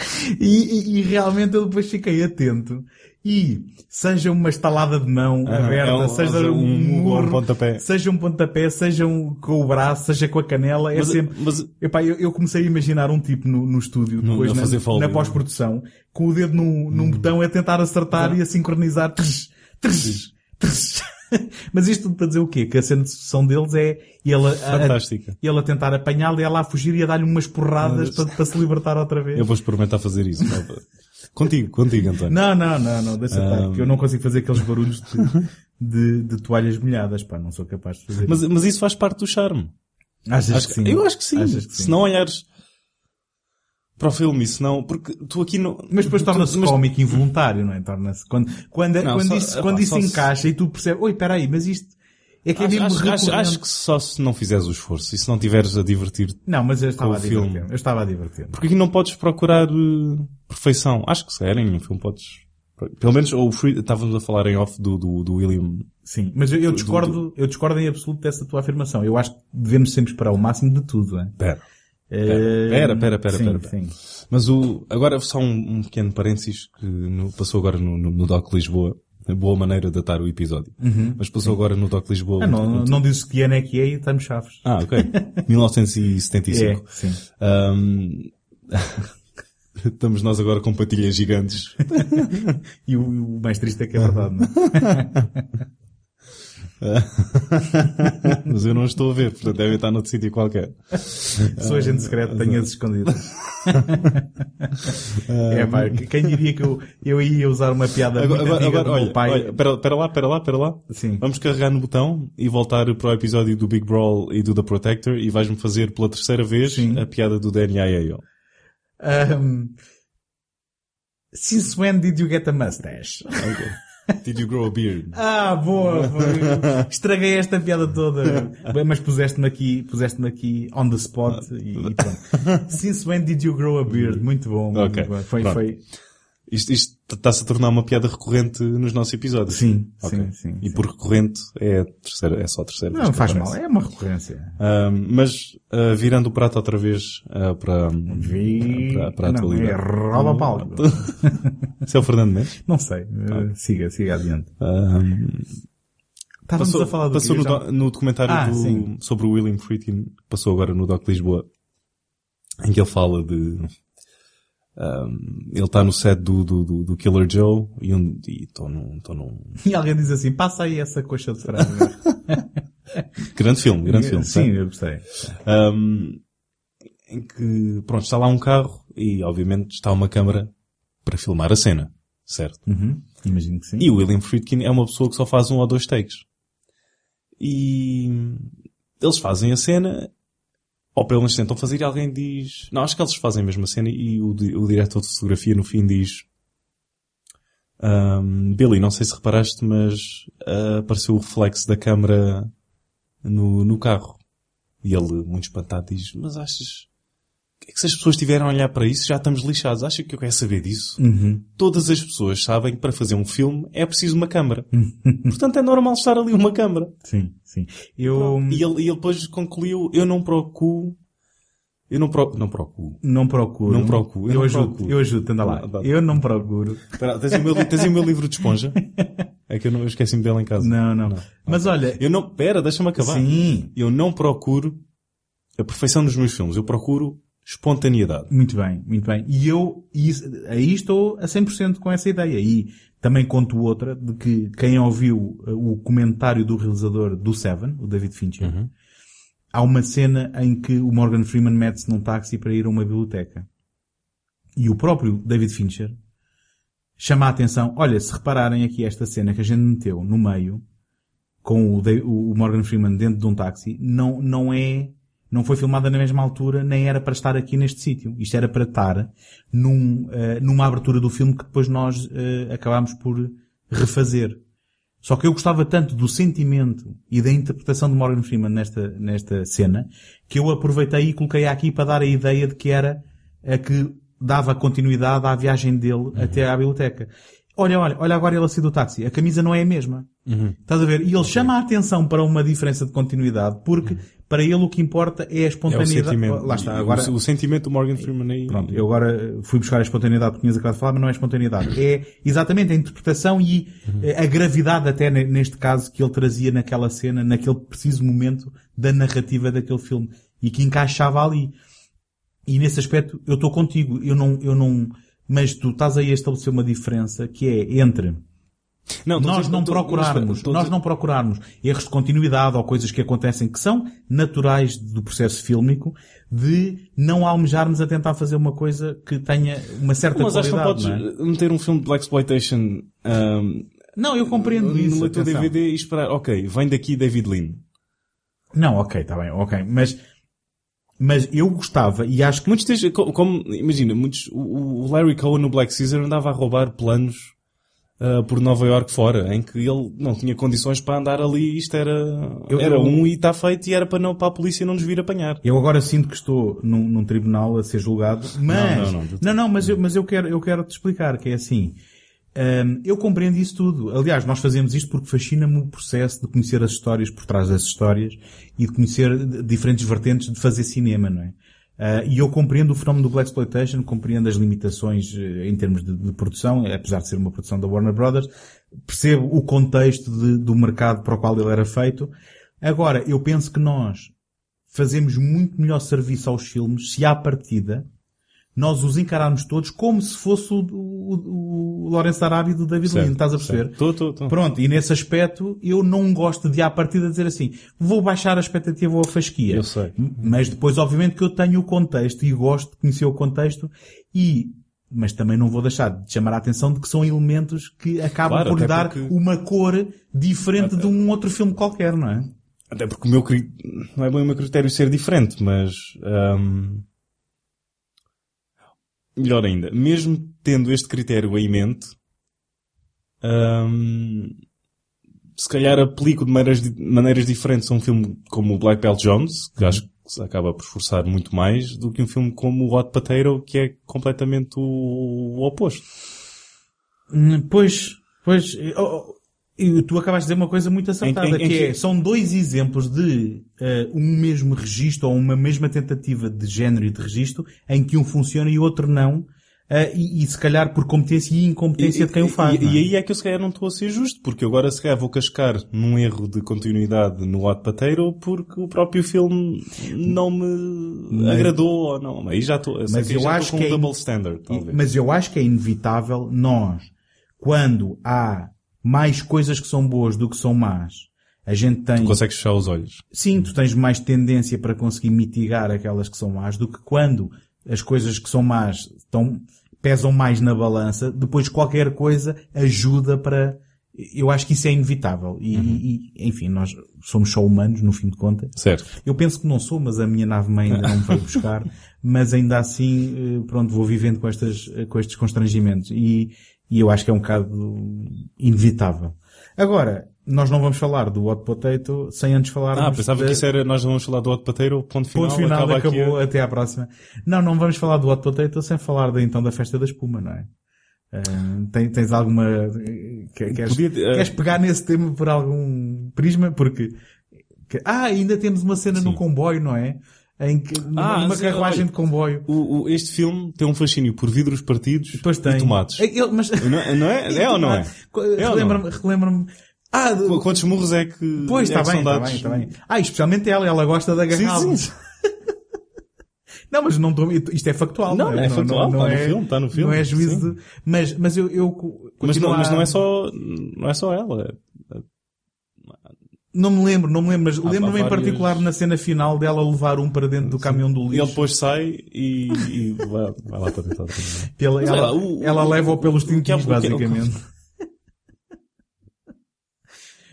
e, e- e realmente eu depois fiquei atento. E seja uma estalada de mão aberta, é um- seja um um, murro um pontapé. seja um pontapé, seja um com o braço, seja com a canela, é Mas, sempre... mas Epá, eu, eu comecei a imaginar um tipo no, no estúdio, depois na, na pós-produção, com o dedo num, num botão a tentar acertar e a sincronizar. Trz, trz, trz. Mas isto tudo para dizer o quê? Que a sensação deles é ele a, fantástica. ele a tentar apanhá-lo e ela a fugir e a dar-lhe umas porradas para, para se libertar outra vez. Eu vou experimentar fazer isso. malta. contigo, contigo, António. Não, não, não, não, deixa estar, Ah. porque eu não consigo fazer aqueles barulhos de, de, de toalhas molhadas, pá, não sou capaz de fazer. Mas, mas isso faz parte do charme. Achas Acho que que- sim? Eu acho que sim. Que sim? Se não olhares para o filme, se não, porque tu aqui não... Mas depois torna-se mas- cómico involuntário, não é? Torna-se. Quando, quando, Não, quando só- isso, quando isso se- encaixa e tu percebes, oi, peraí, mas isto é que é mesmo acho, acho, acho que só se não fizeres o esforço e se não tiveres a divertir Não, mas eu estava a divertir. Eu estava a divertir. Porque aqui não podes procurar eh, perfeição. Acho que se calhar em nenhum filme podes. Pelo menos o Free, estávamos a falar em off do, do, do William. Sim, mas eu, eu Do- discordo, eu discordo em absoluto dessa tua afirmação. Eu acho que devemos sempre esperar o máximo de tudo, é? Pera. Pera, pera, pera, sim, pera. Sim. Mas o, agora só um, um pequeno parênteses que no- passou agora no, no, no Doc Lisboa. Boa maneira de datar o episódio. Mas passou agora no Doc Lisboa. Ah, não, um- não dizes que ano é que é e estamos chaves. Ah, ok. 1975. É, sim. Ahm, Estamos nós agora com patilhas gigantes. E o, o mais triste é que é verdade, não é? Mas eu não estou a ver, portanto devem estar noutro sítio qualquer. Sou agente secreto, tenho as escondidas. é pá, quem diria que eu, eu ia usar uma piada Agora, muito agora, agora olha, pai. olha, pera, pera lá, pera lá, pera lá. Sim. Vamos carregar no botão e voltar para o episódio do Big Brawl e do The Protector e vais-me fazer pela terceira vez Sim. a piada do Danny Aiello. Um, since when did you get a mustache? Did you grow a beard? Ah, boa! boa. Estraguei esta piada toda. Bem, mas puseste-me aqui, puseste-me aqui on the spot e, e pronto. Since when did you grow a beard? Muito bom. muito Ok, bom. Foi, pronto. foi. Isto, isto está-se a tornar uma piada recorrente nos nossos episódios. Sim, Ok. sim, sim. E sim. por recorrente é, terceira, é só a terceira. Não faz mal, é uma recorrência. Ahm, mas ah, virando o prato outra vez ah, para, Vi... para, para a não, é atualidade. roda palco. Esse é o Fernando Mendes? Não sei. eh, Siga, siga adiante. Estávamos passou a falar do passou no, do- no documentário Ah, do- sobre o William Friedkin, passou agora no Doc Lisboa, em que ele fala de... ahm, ele está no set do, do, do, do Killer Joe e um- estou num, num... E alguém diz assim, passa aí essa coxa de frango. Grande filme, grande filme. Sim, certo? eu gostei. Um, em que, pronto, está lá um carro e, obviamente, está uma câmara para filmar a cena, certo? Uhum. Imagino que sim. E o William Friedkin é uma pessoa que só faz um ou dois takes. E eles fazem a cena, ou pelo menos tentam fazer, e alguém diz... Não, acho que eles fazem a mesma cena e o, o diretor de fotografia no fim diz... "Ahm, Billy, não sei se reparaste, mas ah, apareceu o reflexo da câmara no, no carro. E ele, muito espantado, diz, mas achas... É que se as pessoas estiverem a olhar para isso, já estamos lixados. Acha que eu quero saber disso? Uhum. todas as pessoas sabem que para fazer um filme é preciso uma câmara. Portanto, é normal estar ali uma câmara. Sim, sim. Eu E ele, e ele depois concluiu, eu não procuro, eu não, pro, não procuro. não procuro. Não procuro, eu Eu, não ajudo, procuro. eu ajudo, anda lá. Eu não procuro. Espera, tens, o meu, tens o meu livro de esponja? É que eu, não, eu esqueci-me dele em casa. Não, não. Mas olha, Eu não, pera, deixa-me acabar. sim, Eu não procuro a perfeição dos meus filmes. Eu procuro espontaneidade. muito bem, muito bem. E eu e aí estou a 100% com essa ideia. E também conto outra de que quem ouviu uh, o comentário do realizador do Seven, o David Fincher, Uhum. há uma cena em que o Morgan Freeman mete-se num táxi para ir a uma biblioteca. E o próprio David Fincher chama a atenção, olha, se repararem aqui esta cena que a gente meteu no meio, com o Morgan Freeman dentro de um táxi, não, não é, não foi filmada na mesma altura, nem era para estar aqui neste sítio. Isto era para estar num, eh, numa abertura do filme que depois nós eh, acabámos por refazer. Só que eu gostava tanto do sentimento e da interpretação de Morgan Freeman nesta, nesta cena, que eu aproveitei e coloquei aqui para dar a ideia de que era a que dava continuidade à viagem dele até à biblioteca. Olha, olha, olha agora ele a sair do táxi. A camisa não é a mesma. Estás a ver? E ele chama a atenção para uma diferença de continuidade porque para ele o que importa é a É o espontaneidade. Lá está, agora... O, o sentimento do Morgan Freeman aí. Pronto, eu agora fui buscar a espontaneidade que tinhas acabado de falar, mas não é espontaneidade. É exatamente a interpretação e eh, a gravidade até ne- neste caso que ele trazia naquela cena, naquele preciso momento da narrativa daquele filme. E que encaixava ali. E nesse aspecto eu estou contigo. Eu não, eu não, mas tu estás aí a estabelecer uma diferença que é entre Não, nós não procurarmos, nós não procurarmos erros de continuidade ou coisas que acontecem que são naturais do processo fílmico, de não almejarmos a tentar fazer uma coisa que tenha uma certa Mas acho que não qualidade. podes Não, é? meter um filme de Black Exploitation um, não, eu compreendo isso. no teu. DVD e esperar, ok, vem daqui David Lean. Não, ok, está bem, ok. Mas, mas eu gostava e acho que Muitos como, imagina, muitos, o Larry Cohen no Black Caesar andava a roubar planos ah, por Nova York fora, em que ele não tinha condições para andar ali, isto era, Eu- era eu- um e está feito e era para, não, para a polícia não nos vir apanhar. Eu agora sinto que estou num, num tribunal a ser julgado, mas não, não, não, não, mas eu, mas eu quero, eu quero te explicar que é assim. hum, eu compreendo isso tudo. Aliás, nós fazemos isto porque fascina-me o processo de conhecer as histórias por trás das histórias e de conhecer diferentes vertentes de fazer cinema, não é? Ah, e eu compreendo o fenómeno do Black Exploitation, compreendo as limitações eh, em termos de, de produção, apesar de ser uma produção da Warner Brothers, percebo o contexto de- do mercado para o qual ele era feito. Agora, eu penso que nós fazemos muito melhor serviço aos filmes se à partida nós os encararmos todos como se fosse o, o, o Lawrence Arabi do David Lean, estás a perceber? Estou, estou, estou. Pronto, e nesse aspecto eu não gosto de à partida dizer assim, vou baixar a expectativa ou a fasquia. Eu sei. Mas depois obviamente que eu tenho o contexto e gosto de conhecer o contexto e mas também não vou deixar de chamar a atenção de que são elementos que acabam Claro, por lhe até dar porque- uma cor diferente de um outro filme qualquer, não é? Até porque o meu não é bem o meu critério ser diferente, mas ahm, melhor ainda, mesmo tendo este critério em mente, ahm, se calhar aplico de maneiras, di- maneiras diferentes a um filme como o Black Belt Jones, que acho que se acaba por esforçar muito mais, do que um filme como o Hot Potato, que é completamente o, o oposto. Hum, Pois, pois, oh, oh, e tu acabaste de dizer uma coisa muito acertada, Em- em- que é, são dois exemplos de eh, um mesmo registro ou uma mesma tentativa de género e de registro em que um funciona e o outro não, eh, e, e se calhar por competência e incompetência de quem o faz. E, é? e aí é que eu se calhar não estou a ser justo, porque agora se calhar vou cascar num erro de continuidade no Hot Potato porque o próprio filme não me Mas- agradou ou não. Aí já estou, Mas eu já acho que um é in- double standard, talvez. Mas eu acho que é inevitável nós, quando há mais coisas que são boas do que são más, a gente tem... Tu consegues fechar os olhos. Sim, tu tens mais tendência para conseguir mitigar aquelas que são más do que quando as coisas que são más estão, pesam mais na balança, depois qualquer coisa ajuda para... Eu acho que isso é inevitável. E, e, enfim, nós somos só humanos, no fim de contas. Certo. Eu penso que não sou, mas a minha nave-mãe ainda não me veio buscar. Mas ainda assim, eh, pronto, vou vivendo com, estas, eh, com estes constrangimentos. E, e eu acho que é um bocado inevitável. Agora, nós não vamos falar do Hot Potato sem antes falarmos... Ah, pensava da- que isso era, nós vamos falar do Hot Potato, ponto final, Ponto final, acaba acabou, aqui. até à próxima. Não, não vamos falar do Hot Potato sem falar da, então da festa da espuma, não é? Eh, tem- tens alguma... que- Queres, Podia- eh, queres pegar nesse tema por algum prisma? Porque... que- ah, ainda temos uma cena no Sim. comboio, não é? Em que, numa, Ah, numa sim, carruagem de comboio. O, o- este filme tem um fascínio por vidros partidos e tomates. É, ele- mas... Não é, não é? É ou não é? É não? Relembra-me, relembra-me... Ah, de- Qu- Quantos murros é que, pois, é está que bem, são está bem, está bem. Ah, especialmente ela, ela gosta de Sim, agarrar sim. Não, mas não estou, isto é factual. Não, é? é factual, está no filme, está no filme, Não é juízo sim. de, mas, mas eu, eu Mas não, mas não é só, não é só ela. Não me lembro, não me lembro, mas há lembro-me em várias- particular na cena final dela levar um para dentro do caminhão do E ele lixo. depois sai e, e vai, vai lá para tentar terminar. Pela- Mas ela, olha lá, o- ela o- leva-o pelos é- é- basicamente.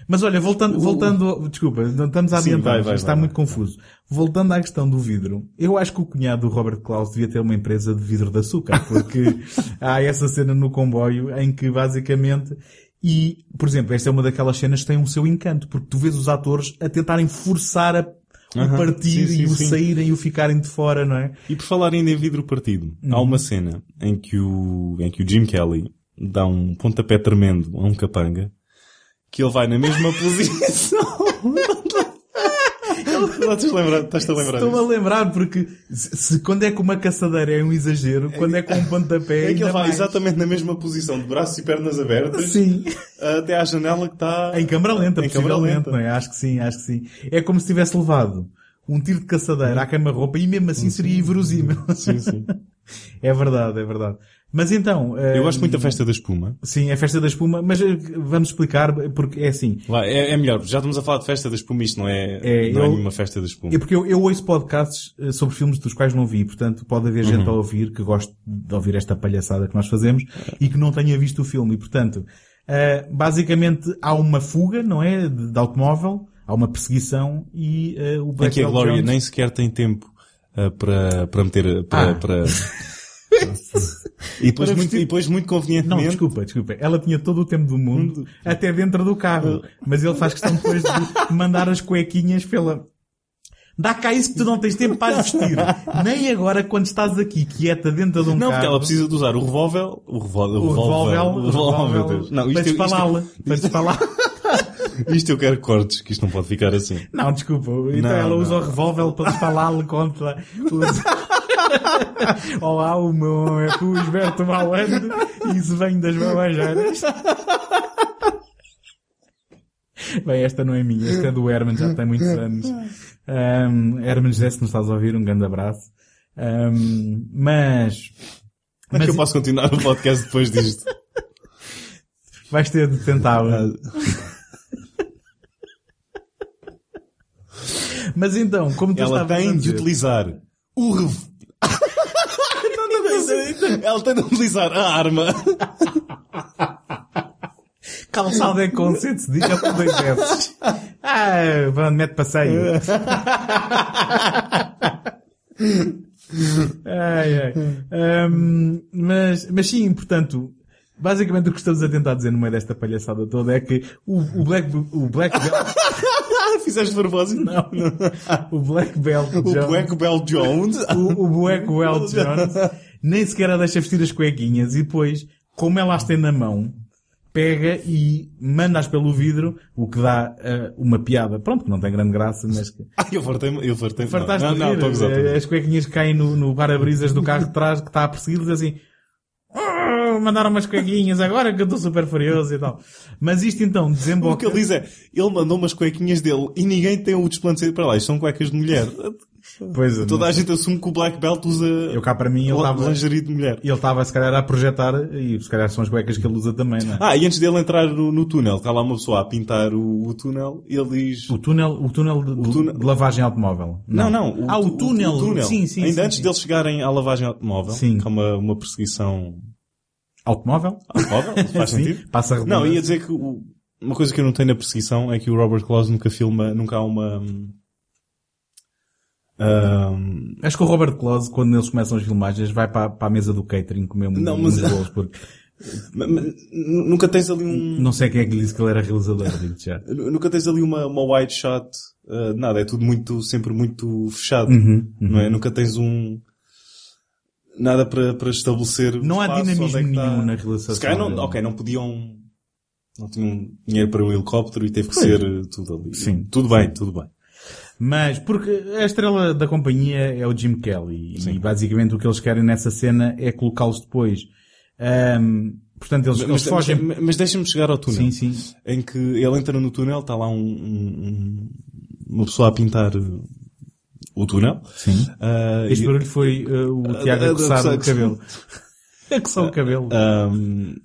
Mas olha, voltando, voltando, desculpa, estamos a Sim, adiantar, vai, vai, está vai, muito vai. confuso. Voltando à questão do vidro, eu acho que o cunhado do Robert Klaus devia ter uma empresa de vidro de açúcar, porque há essa cena no comboio em que basicamente, e, por exemplo, esta é uma daquelas cenas que tem um seu encanto, porque tu vês os atores a tentarem forçar a, o Aham, partir sim, sim, e o sim. saírem e o ficarem de fora, não é? E por falar ainda em vidro partido, Uhum. há uma cena em que o, em que o Jim Kelly dá um pontapé tremendo a um capanga que ele vai na mesma posição. Estás-te a lembrar? Estás-te a lembrar Estou-me a lembrar porque se, quando é com uma caçadeira é um exagero, quando é com um pontapé É que ele vai exatamente na mesma posição, de braços e pernas abertas, Sim. até à janela que está... Em câmara lenta, Em câmara lenta. não é? Acho que sim, acho que sim. É como se tivesse levado um tiro de caçadeira à cama-roupa e mesmo assim seria inverosímil. Sim, sim. É verdade, é verdade. Mas então... Eu gosto muito da festa da espuma. Sim, é a festa da espuma, mas eh, vamos explicar, porque é assim. Vai, é, é melhor, já estamos a falar de festa da espuma, isto não é, É, não é eu- nenhuma festa da espuma. É porque eu, eu ouço podcasts eh, sobre filmes dos quais não vi, portanto pode haver Uhum. gente a ouvir que goste de ouvir esta palhaçada que nós fazemos e que não tenha visto o filme. E portanto, eh, basicamente há uma fuga, não é? De, de automóvel, há uma perseguição e eh, o Em Black que a Gloria Jones- nem sequer tem tempo ah, para, para meter, para, Ah. para... e, depois muito, e depois muito Não, convenientemente... desculpa, desculpa. Ela tinha todo o tempo do mundo, até dentro do carro. Mas ele faz questão depois de mandar as cuequinhas pela... Dá cá isso que tu não tens tempo para vestir. Nem agora quando estás aqui quieta dentro de um Não, carro. porque ela precisa de usar o revólver, o revólver, O revólver, o revólver, meu Deus. Não, para isto, desfalá-la. Para desfalá isto eu quero cortes, que isto não pode ficar assim. Não, desculpa. Então Não, ela não. usa o revólver para desfalá-lo contra os... Olá, o meu nome é Fusberto Malandro e isso vem das babajeiras. Bem, esta não é minha, esta é do Herman, já tem muitos anos. Um, Herman José, se nos estás a ouvir, um grande abraço. Um, mas, Como é que eu posso continuar o podcast depois disto? vais ter de tentar. Mas então, como tu Ela tem de utilizar o rev... Ela tem de utilizar a arma. Calçado é com sede se diga por dois vezes. Ah, pronto, mete passeio. ai, ai. Ahm, mas, mas sim, portanto, basicamente o que estamos a tentar dizer no meio desta palhaçada toda é que o, o Black, o Black Belt, Fizeste de propósito? não, o Black Belt O Jones- Black Belt Jones. o, o Black Belt Jones nem sequer a deixa vestir as cuequinhas e depois, como ela as tem na mão, pega e manda-as pelo vidro, o que dá ah, uma piada. Pronto, que não tem grande graça, mas que... Ah, eu fartei-me, eu fartei-me. Fartaste não, não, rir. estou a gozar. As cuequinhas caem no, no para-brisas do carro de trás que está a persegui-los assim... "Ah, Mandaram umas cuequinhas agora que eu estou super furioso e tal. Mas isto então O que desemboca... ele diz é, ele mandou umas cuequinhas dele e ninguém tem o desplante de sair para lá. Isto são cuecas de mulher. Pois, Toda a gente assume que o Black Belt usa eu cá para mim ele estava... lingerie de mulher. Ele estava se calhar a projetar e se calhar são as cuecas que ele usa também, não é? Ah, e antes dele entrar no, no túnel, está lá uma pessoa a pintar o, o túnel, ele diz... O túnel, o túnel de, de- túnel- de lavagem automóvel. Não, não. ah, o tu- túnel. Sim, sim. Ainda sim, antes sim. deles chegarem à lavagem automóvel, Sim. que é uma, uma perseguição Automóvel? automóvel, faz Sim, sentido? Passa a Não, ia dizer que o- uma coisa que eu não tenho na perseguição é que o Robert Close nunca filma, nunca há uma... hum, hum, Acho que o Robert Close, quando eles começam as filmagens, vai para, para a mesa do catering comer um, Não, mas- bolos, porque ma- ma- nunca tens ali um... não sei quem é que lhe disse que ele era realizador, já. Nunca tens ali uma, uma wide shot, uh, nada, é tudo muito, sempre muito fechado, Uhum, não é? Nunca tens um, nada para, para estabelecer Não há espaço, dinamismo onde é tá. nenhum na realização. Se calhar não, dele. ok, não podiam, não tinham dinheiro para um helicóptero e teve que Pois. ser uh, tudo ali. Sim. Tudo bem, tudo bem. Mas, porque a estrela da companhia é o Jim Kelly. E basicamente o que eles querem nessa cena é colocá-los depois. Ahm, portanto, eles, eles Mas, fogem... mas, mas deixa-me chegar ao túnel. Sim, sim. Em que ele entra no túnel, está lá um, um- um- uma pessoa a pintar o túnel. Sim. Uh, Este e- barulho foi uh, o Tiago a- coçar o cabelo. A coçar o cabelo. Um,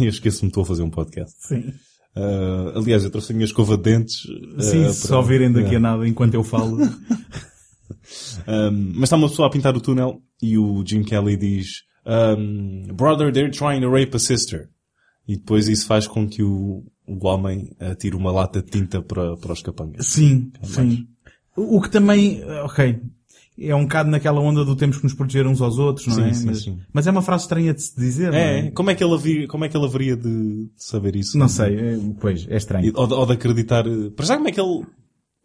eu esqueço-me, estou a fazer um podcast. Sim. Uh, aliás, eu trouxe a minha escova de dentes. uh, Sim, para- se só virem daqui a nada enquanto eu falo. Um, mas está uma pessoa a pintar o túnel e o Jim Kelly diz um, Brother, they're trying to rape a sister. E depois isso faz com que o, o homem atire uma lata de tinta para, para os capangas. Sim, sim. O o que também, ok, é um bocado naquela onda do temos que nos proteger uns aos outros, não Sim, é? sim, mas, sim. mas é uma frase estranha de se dizer, não É, é? como é que ele haveria, como é que ele haveria de, saber isso? Não sei, é, pois, é estranho. Ou de, ou de acreditar. uh, Para já como é que ele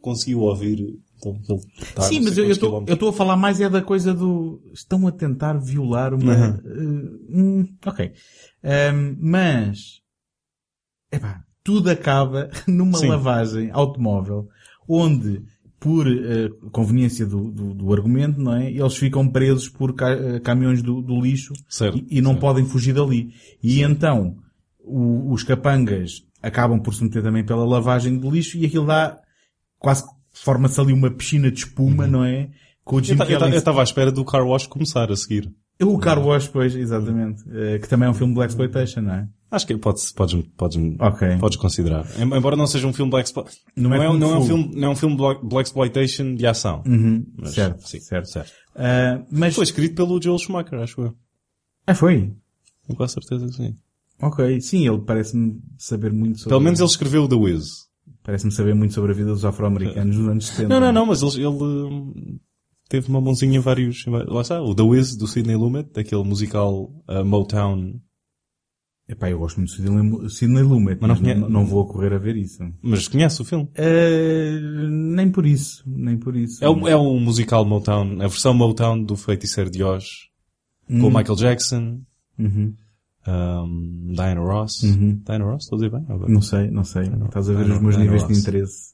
conseguiu ouvir ele está a Sim, mas eu estou a falar mais é da coisa do estão a tentar violar uma. Uhum. eh, hum, ok. Ahm, mas epá, tudo acaba numa Sim. lavagem automóvel onde por eh, conveniência do, do, do argumento, não é? Eles ficam presos por ca eh, caminhões do, do lixo Certo, e, e não certo. podem fugir dali. E então, o- os capangas acabam por se meter também pela lavagem de lixo e aquilo dá, quase que forma-se ali uma piscina de espuma, não é? Com o Jim Uhum. Eu estava à espera do Car Wash começar a seguir. O Car Wash, pois, exatamente. Eh, que também é um filme de Black Exploitation, não é? Acho que podes, podes, podes, Ok. podes considerar. Em- Embora não seja um filme Black Explo- Não não, é é, não é um Fu. filme, não é um filme Black, Exploitation de ação. Uhum. Mas, certo, sim, certo. certo. Ah, mas... Foi escrito pelo Joel Schumacher, acho eu. Ah, foi? Com quase certeza que sim. Ok. Sim, ele parece-me saber muito sobre... Pelo menos ele escreveu The Wiz. Parece-me saber muito sobre a vida dos afro-americanos nos anos 70. Não, não, não, mas ele, ele teve uma mãozinha em vários, lá está, o The Wiz do Sidney Lumet, daquele musical uh, Motown, Epá, eu gosto muito de Sidney, Sidney Lumet, Mas não mas conhe- não, não vou correr a ver isso. mas conhece o filme? Eh, nem por isso, nem por isso. É o, é o musical Motown, a versão Motown do Feiticeiro de Oz, com o Michael Jackson, Uhum. um, Diana Ross. Uhum. Diana Ross, estou a dizer bem? Não sei, não sei. Estás a ver Diana- os meus Diana níveis de Ross. interesse.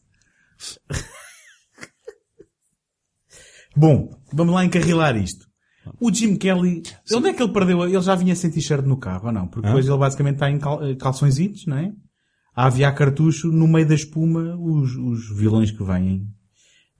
Bom, vamos lá encarrilar isto. O Jim Kelly, onde é que ele perdeu? Ele já vinha sem t-shirt no carro, ou não? Porque Hã? depois ele basicamente está em cal, eh, calçõezitos, não é? A aviar cartucho no meio da espuma os, os vilões que vêm.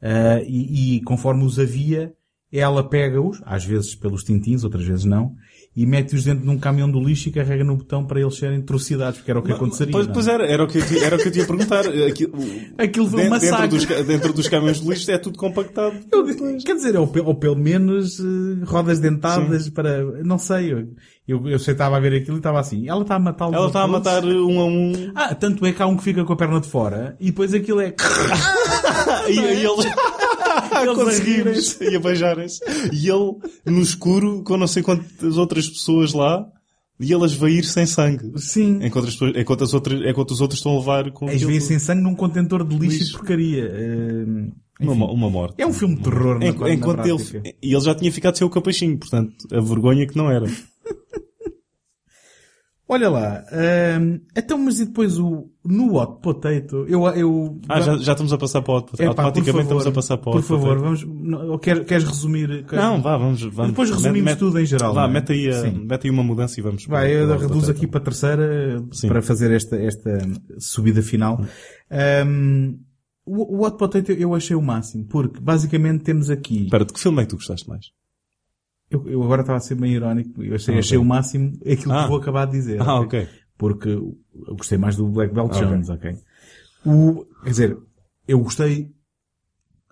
Ah, e, e conforme os avia, ela pega-os, às vezes pelos tintins, outras vezes não, e mete-os dentro de um caminhão do lixo e carrega no botão para eles serem trucidados, porque era o que aconteceria. Pois, é? pois era, era o que era o que eu te ia perguntar. Aquilo, Aquilo foi um dentro, massacre. dentro, dos, dentro dos caminhões de lixo é tudo compactado. Eu- quer dizer, ou, pe- ou pelo menos eh, rodas dentadas para... Não sei. Eu, eu, eu sei estava a ver aquilo e estava assim. Ela está a matá-los Ela está a matar um a um. Ah, tanto é que há um que fica com a perna de fora e depois aquilo é... E, e eles a Eles a conseguirem-se e a beijarem-se. E ele, no escuro, com não sei quantas outras pessoas lá, e ele a esvair sem sangue. Sim. Enquanto, as pessoas, enquanto, as outras, enquanto os outros estão a levar com vezes tudo. sem sangue num contentor de lixo, Lixo. e porcaria. Eh, uma, uma morte. É um filme de terror, na, na enquanto prática. ele, e ele já tinha ficado sem o capachinho, portanto, a vergonha que não era. Olha lá. ehm, então, mas e depois o... No Hot Potato, eu... eu Ah, já, já estamos a passar para o outro. Epá, por Automaticamente favor, estamos a passar para o Por outro. favor, vamos... não, Queres, queres resumir? Não, vá, vamos, vamos. Depois resumimos Mete- tudo em geral. Vá, é? mete aí, a- mete aí uma mudança e vamos. Vai, para- eu para reduzo Potato. aqui para a terceira Sim. para fazer esta, esta subida final. Um, o o Hot Potato eu achei o máximo, porque basicamente temos aqui... Espera, de que filme é que tu gostaste mais? Eu, eu agora estava a ser meio irónico, eu achei, Ah, achei ok. o máximo aquilo Ah. que vou acabar de dizer. Ah, ok? Porque eu gostei mais do Black Belt Ok. Jones, ok? O, quer dizer, eu gostei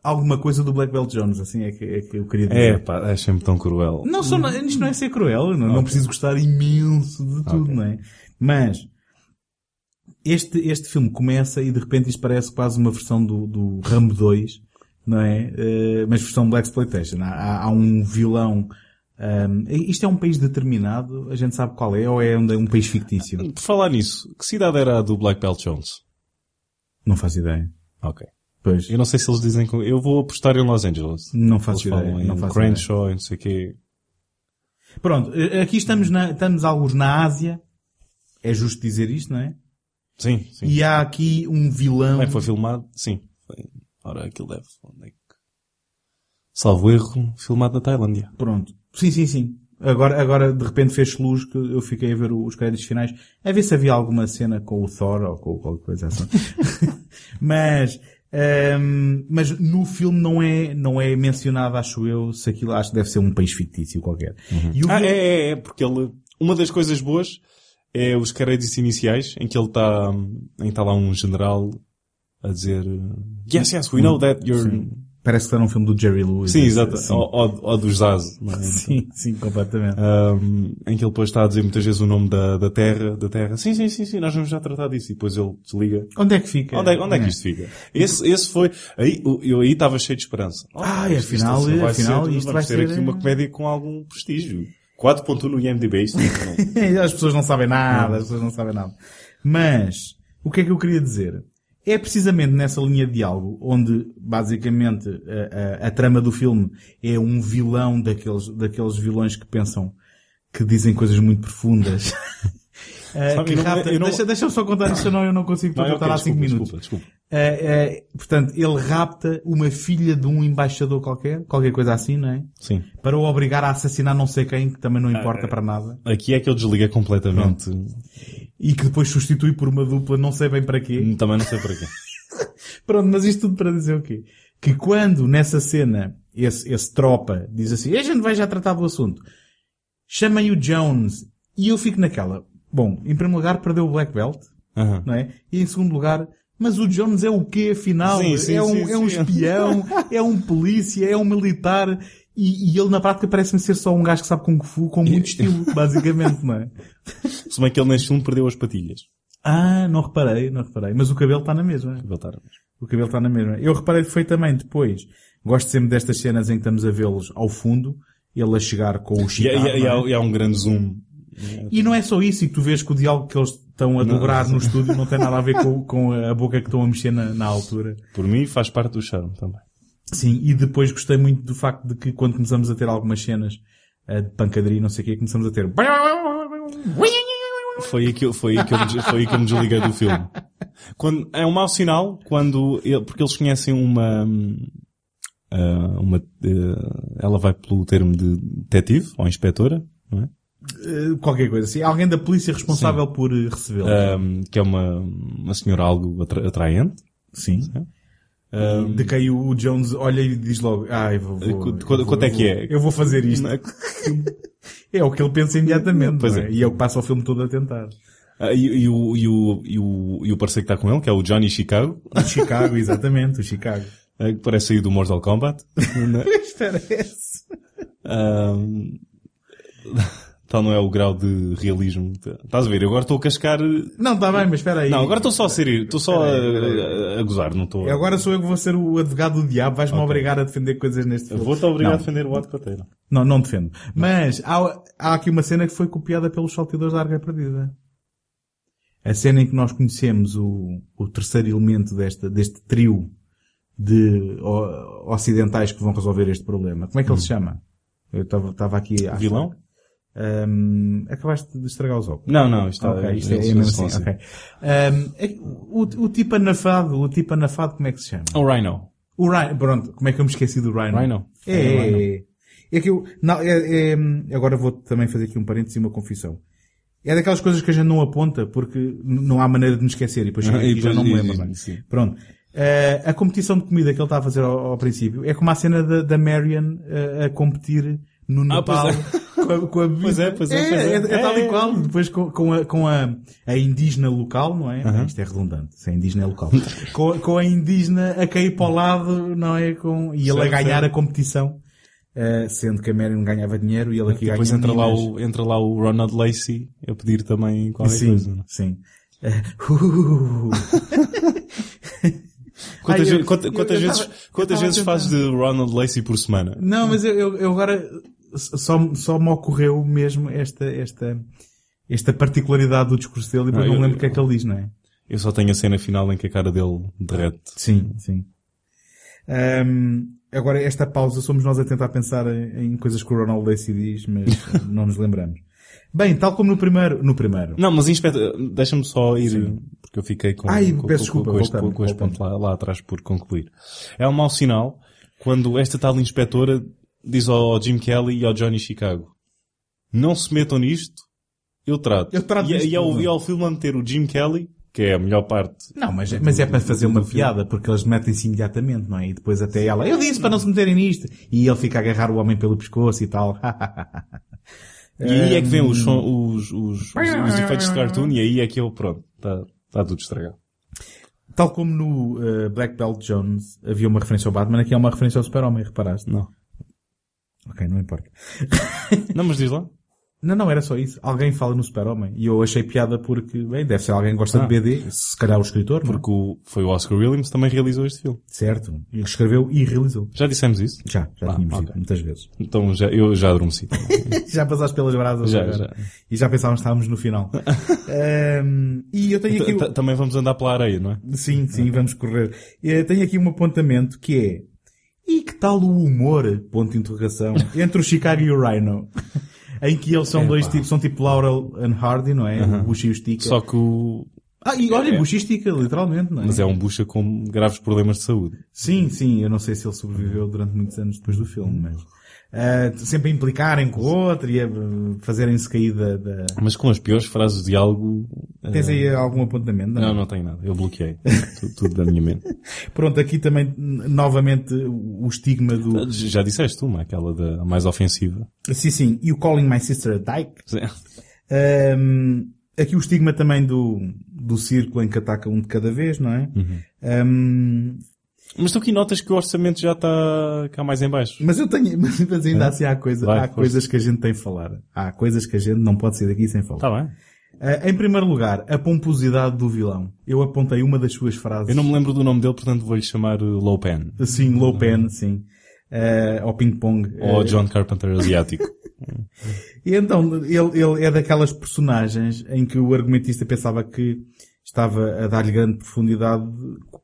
alguma coisa do Black Belt Jones, assim é que, é que eu queria dizer. É, pá, sempre tão cruel. Não só, não- isto não é ser cruel, não, não preciso gostar imenso de tudo, Ok. não é? Mas, este, este filme começa e de repente isto parece quase uma versão do, do Rambo 2, não é? Eh, mas versão Black Exploitation. Há, há- há um vilão, ahm, isto é um país determinado, a gente sabe qual é, ou é um, um país fictício? Por falar nisso, que cidade era a do Black Belt Jones? Não faço ideia. Ok. Pois, Eu não sei se eles dizem que... Eu vou apostar em Los Angeles. não faço Eles ideia. Não faço ideia. Crenshaw e não sei o quê. Pronto, eh, aqui estamos, na, estamos alguns na Ásia, é justo dizer isto, não é? Sim, sim. E há aqui um vilão. Que foi filmado? Sim. Foi... Ora, aquilo deve... Onde é que... Salvo erro, filmado na Tailândia. Pronto. Sim, sim, sim. Agora, agora de repente fez luz que eu fiquei a ver os créditos finais, a ver se havia alguma cena com o Thor ou com qualquer coisa assim. mas, ehm, mas no filme não é, não é mencionado, acho eu, se aquilo acho que deve ser um país fictício qualquer. E o Ah, vil- é, é, é, porque ele... Uma das coisas boas é os créditos iniciais, em que ele está... Em que está lá um general a dizer... Yes, yes, we know that you're... Sim. Parece que está num filme do Jerry Lewis. Sim, exato. Sim, Ou, ou, ou do Zaz. é? sim, sim, completamente. Um, em que ele depois está a dizer muitas vezes o nome da, da terra, da terra. Sim, sim, sim, sim, nós vamos já tratar disso. E depois ele desliga. Onde é que fica? Onde é, onde é que isto fica? Esse, esse foi, aí, eu aí estava cheio de esperança. Ah, isto- afinal, isto vai afinal, ser, isto vamos vai ter ser- aqui uma comédia com algum prestígio. 4.1 no IMDB, isto não. As pessoas não sabem nada, as pessoas não sabem nada. Mas, o que é que eu queria dizer? É precisamente nessa linha de diálogo onde, basicamente, a, a- a trama do filme é um vilão daqueles, daqueles vilões que pensam, que dizem coisas muito profundas Uh, Sabe, que eu não- rapta, eu não- deixa, deixa-me só contar isto, senão eu não consigo Não, contar ok, há 5 desculpa, minutos. desculpa, desculpa. Uh, uh, portanto, ele rapta uma filha de um embaixador qualquer, qualquer coisa assim, não é? Sim. Para o obrigar a assassinar não sei quem, que também não importa para nada. Aqui é que eu desliguei completamente. E que depois substitui por uma dupla não sei bem para quê. Também não sei para quê. Pronto, mas isto tudo para dizer o quê? Que quando nessa cena esse, esse tropa diz assim, a gente vai já tratar do assunto, chamem o Jones, e eu fico naquela, bom, em primeiro lugar perdeu o Black Belt, Aham. não é? E em segundo lugar, mas o Jones é o quê afinal? Sim, sim, é, um, sim, é um espião, é um polícia, é um militar, e, e ele na prática parece-me ser só um gajo que sabe Kung Fu com muito estilo, basicamente, não é? Se bem que ele neste filme perdeu as patilhas. Ah, não reparei, não reparei. Mas o cabelo está na mesma. Voltaram. O cabelo está na mesma. Eu reparei perfeitamente depois. Gosto sempre destas cenas em que estamos a vê-los ao fundo, ele a chegar com o E, e, Chicago. e, é? há, e há um grande zoom. E não é só isso, e tu vês que o diálogo que eles estão a dobrar no estúdio não tem nada a ver com, com a boca que estão a mexer na, na altura. Por mim faz parte do charme também. Sim, e depois gostei muito do facto de que quando começamos a ter algumas cenas eh, de pancadaria e não sei o quê, começamos a ter... Foi aí que eu, foi aí que eu, me foi aí que eu me desliguei do filme. Quando, é um mau sinal quando, ele- porque eles conhecem uma, ah, uma, eh, ela vai pelo termo de detetive ou inspetora, não é? qualquer coisa assim. Alguém da polícia responsável por eh, recebê-lo. Ahm, que é uma, uma senhora algo atra- atraente. Sim. Ahm, De quem o Jones olha e diz logo, ai, vou, vou, eu quanto- vou- quanto é que é? Eu vou fazer isto. é? É o que ele pensa imediatamente, Pois é. é? E é o que passa o filme todo a tentar. Ah, e, e o, e, o, e, o, e o parceiro que está com ele, que é o Johnny Chicago, O Chicago, exatamente, o Chicago. eh, que parece sair do Mortal Kombat. é? Espera, esse. Ahm, Tal não é o grau de realismo. Estás a ver? Eu agora estou a cascar. Não, está bem, mas espera aí. Não, agora estou só a ser. Estou só a, a- a gozar, não estou. E agora sou eu que vou ser o advogado do diabo, vais-me Ok. obrigar a defender coisas neste filme. Vou-te obrigar a Não. defender o Pateira. Não, não defendo. Mas há, há aqui uma cena que foi copiada pelos salteadores da Arga Perdida. A cena em que nós conhecemos o, o terceiro elemento desta, deste trio de o- ocidentais que vão resolver este problema. Como é que ele se chama? Eu estava aqui a... Hum. Ahm, acabaste de estragar os óculos. Não, não, isto, Ok, isto é, eles- é mesmo assim, são ok. Ahm, é o, o tipo anafado, o tipo anafado como é que se chama? O Rhino. O Rhino, pronto, como é que eu me esqueci do Rhino? Rhino. É, é, é. É que eu, não, é, é- agora vou também fazer aqui um parênteses e uma confissão. É daquelas coisas que a gente não aponta porque não há maneira de me esquecer e depois aqui e já não me lembro. bem. Pronto. Eh, a competição de comida que ele está a fazer ao, ao princípio é como a cena da, da Marion eh, a competir no Ah, pois Nepal é. com, a, com a. Pois é, pois é, pois é. é, é tal É, e é, qual. é. Depois com, com a, com a, a indígena local, não é? Isto é redundante. Se é indígena é local. com, a- com a indígena a cair para o lado, não é? Com, e ele a ganhar certo. a competição. eh, sendo que a Marion ganhava dinheiro e ele aqui Depois ganha entra lá, o, entra lá o Ronald Lacey a pedir também qualquer Sim, coisa. não é? sim. Eh, uh. Quantas, Ai, eu- ve- quanta- eu- quantas eu vezes, tava- eu quantas vezes a fazes de Ronald Lacey por semana? Não, mas eu, eu, eu agora só, só me ocorreu mesmo esta, esta, esta particularidade do discurso dele e depois Ah, não eu- lembro o que é que ele diz, não é? Eu só tenho a cena final em que a cara dele derrete. Sim, sim. Ahm, agora, esta pausa somos nós a tentar pensar em, em coisas que o Ronald Lacey diz, mas não nos lembramos. Bem, tal como no primeiro, no primeiro. Não, mas inspeta, deixa-me só ir, Sim. porque eu fiquei com, Ai, com, peço com, desculpa, com este, com este ponto lá, lá atrás por concluir. É um mau sinal quando esta tal inspetora diz ao Jim Kelly e ao Johnny Chicago não se metam nisto, eu trato. Eu trato e, disto e, ao, tudo. e ao filme meter o Jim Kelly, que é a melhor parte. Não, mas, mas é para fazer uma piada, porque eles metem-se imediatamente, não é? E depois até ela, eu disse para não se meterem nisto. E ele fica a agarrar o homem pelo pescoço e tal. E aí é que vem Hum. os, som- os, os, os, os efeitos de cartoon e aí é que eu, pronto, está tá tudo estragado. Tal como no eh, Black Belt Jones havia uma referência ao Batman, aqui há uma referência ao Super-Homem, reparaste? Não. Ok, não importa. Não, mas diz lá. Não, não, era só isso. Alguém fala no Super-Homem. E eu achei piada porque, bem, deve ser alguém que gosta Ah. de BD, se calhar o escritor, não é? Porque o, foi o Oscar Williams que também realizou este filme. Certo. Ele escreveu e realizou. Já dissemos isso? Já, já Ah, tínhamos ok. dito muitas vezes. Então já, eu já adormeci. já passaste pelas brasas Já, já. E já pensávamos que estávamos no final. Ahm, e eu tenho aqui... o- Também vamos andar pela areia, não é? Sim, sim, vamos correr. Eh, Tenho aqui um apontamento que é e que tal o humor, ponto de interrogação, entre o Chicago e o Rhino? Em que eles são É, dois pá. tipos, são tipo Laurel and Hardy, não é? O Bush e o Stica. Só que o... Ah, e olha, É. E Stica, literalmente, não é? Mas é um bucha com graves problemas de saúde. Sim, sim, eu não sei se ele sobreviveu durante muitos anos depois do filme, mas... ah, sempre a implicarem com o outro e a uh, fazerem-se cair da... da... Mas com as piores frases de diálogo... eh, Tens aí algum apontamento? Não, não tenho nada. Eu bloqueei. tudo, tudo da minha mente. Pronto, aqui também, novamente, o estigma do... Já disseste uma, aquela da mais ofensiva. Sim, sim, e o Calling My Sister a Dyke. Sim. Ahm, aqui o estigma também do, do círculo em que ataca um de cada vez, não é? Uhum. Ahm, Mas tu aqui notas que o orçamento já está cá mais em baixo. mas eu tenho, mas ainda assim há, coisa, Vai, há coisas que a gente tem que falar. Há coisas que a gente não pode sair daqui sem falar. Está bem. Ah, em primeiro lugar, a pomposidade do vilão. Eu apontei uma das suas frases. Eu não me lembro do nome dele, portanto vou-lhe chamar uh, Low Pen. Sim, low pen, sim. Ah, ao ping-pong. Ou Ah, John Carpenter asiático. E então, ele, ele é daquelas personagens em que o argumentista pensava que estava a dar-lhe grande profundidade,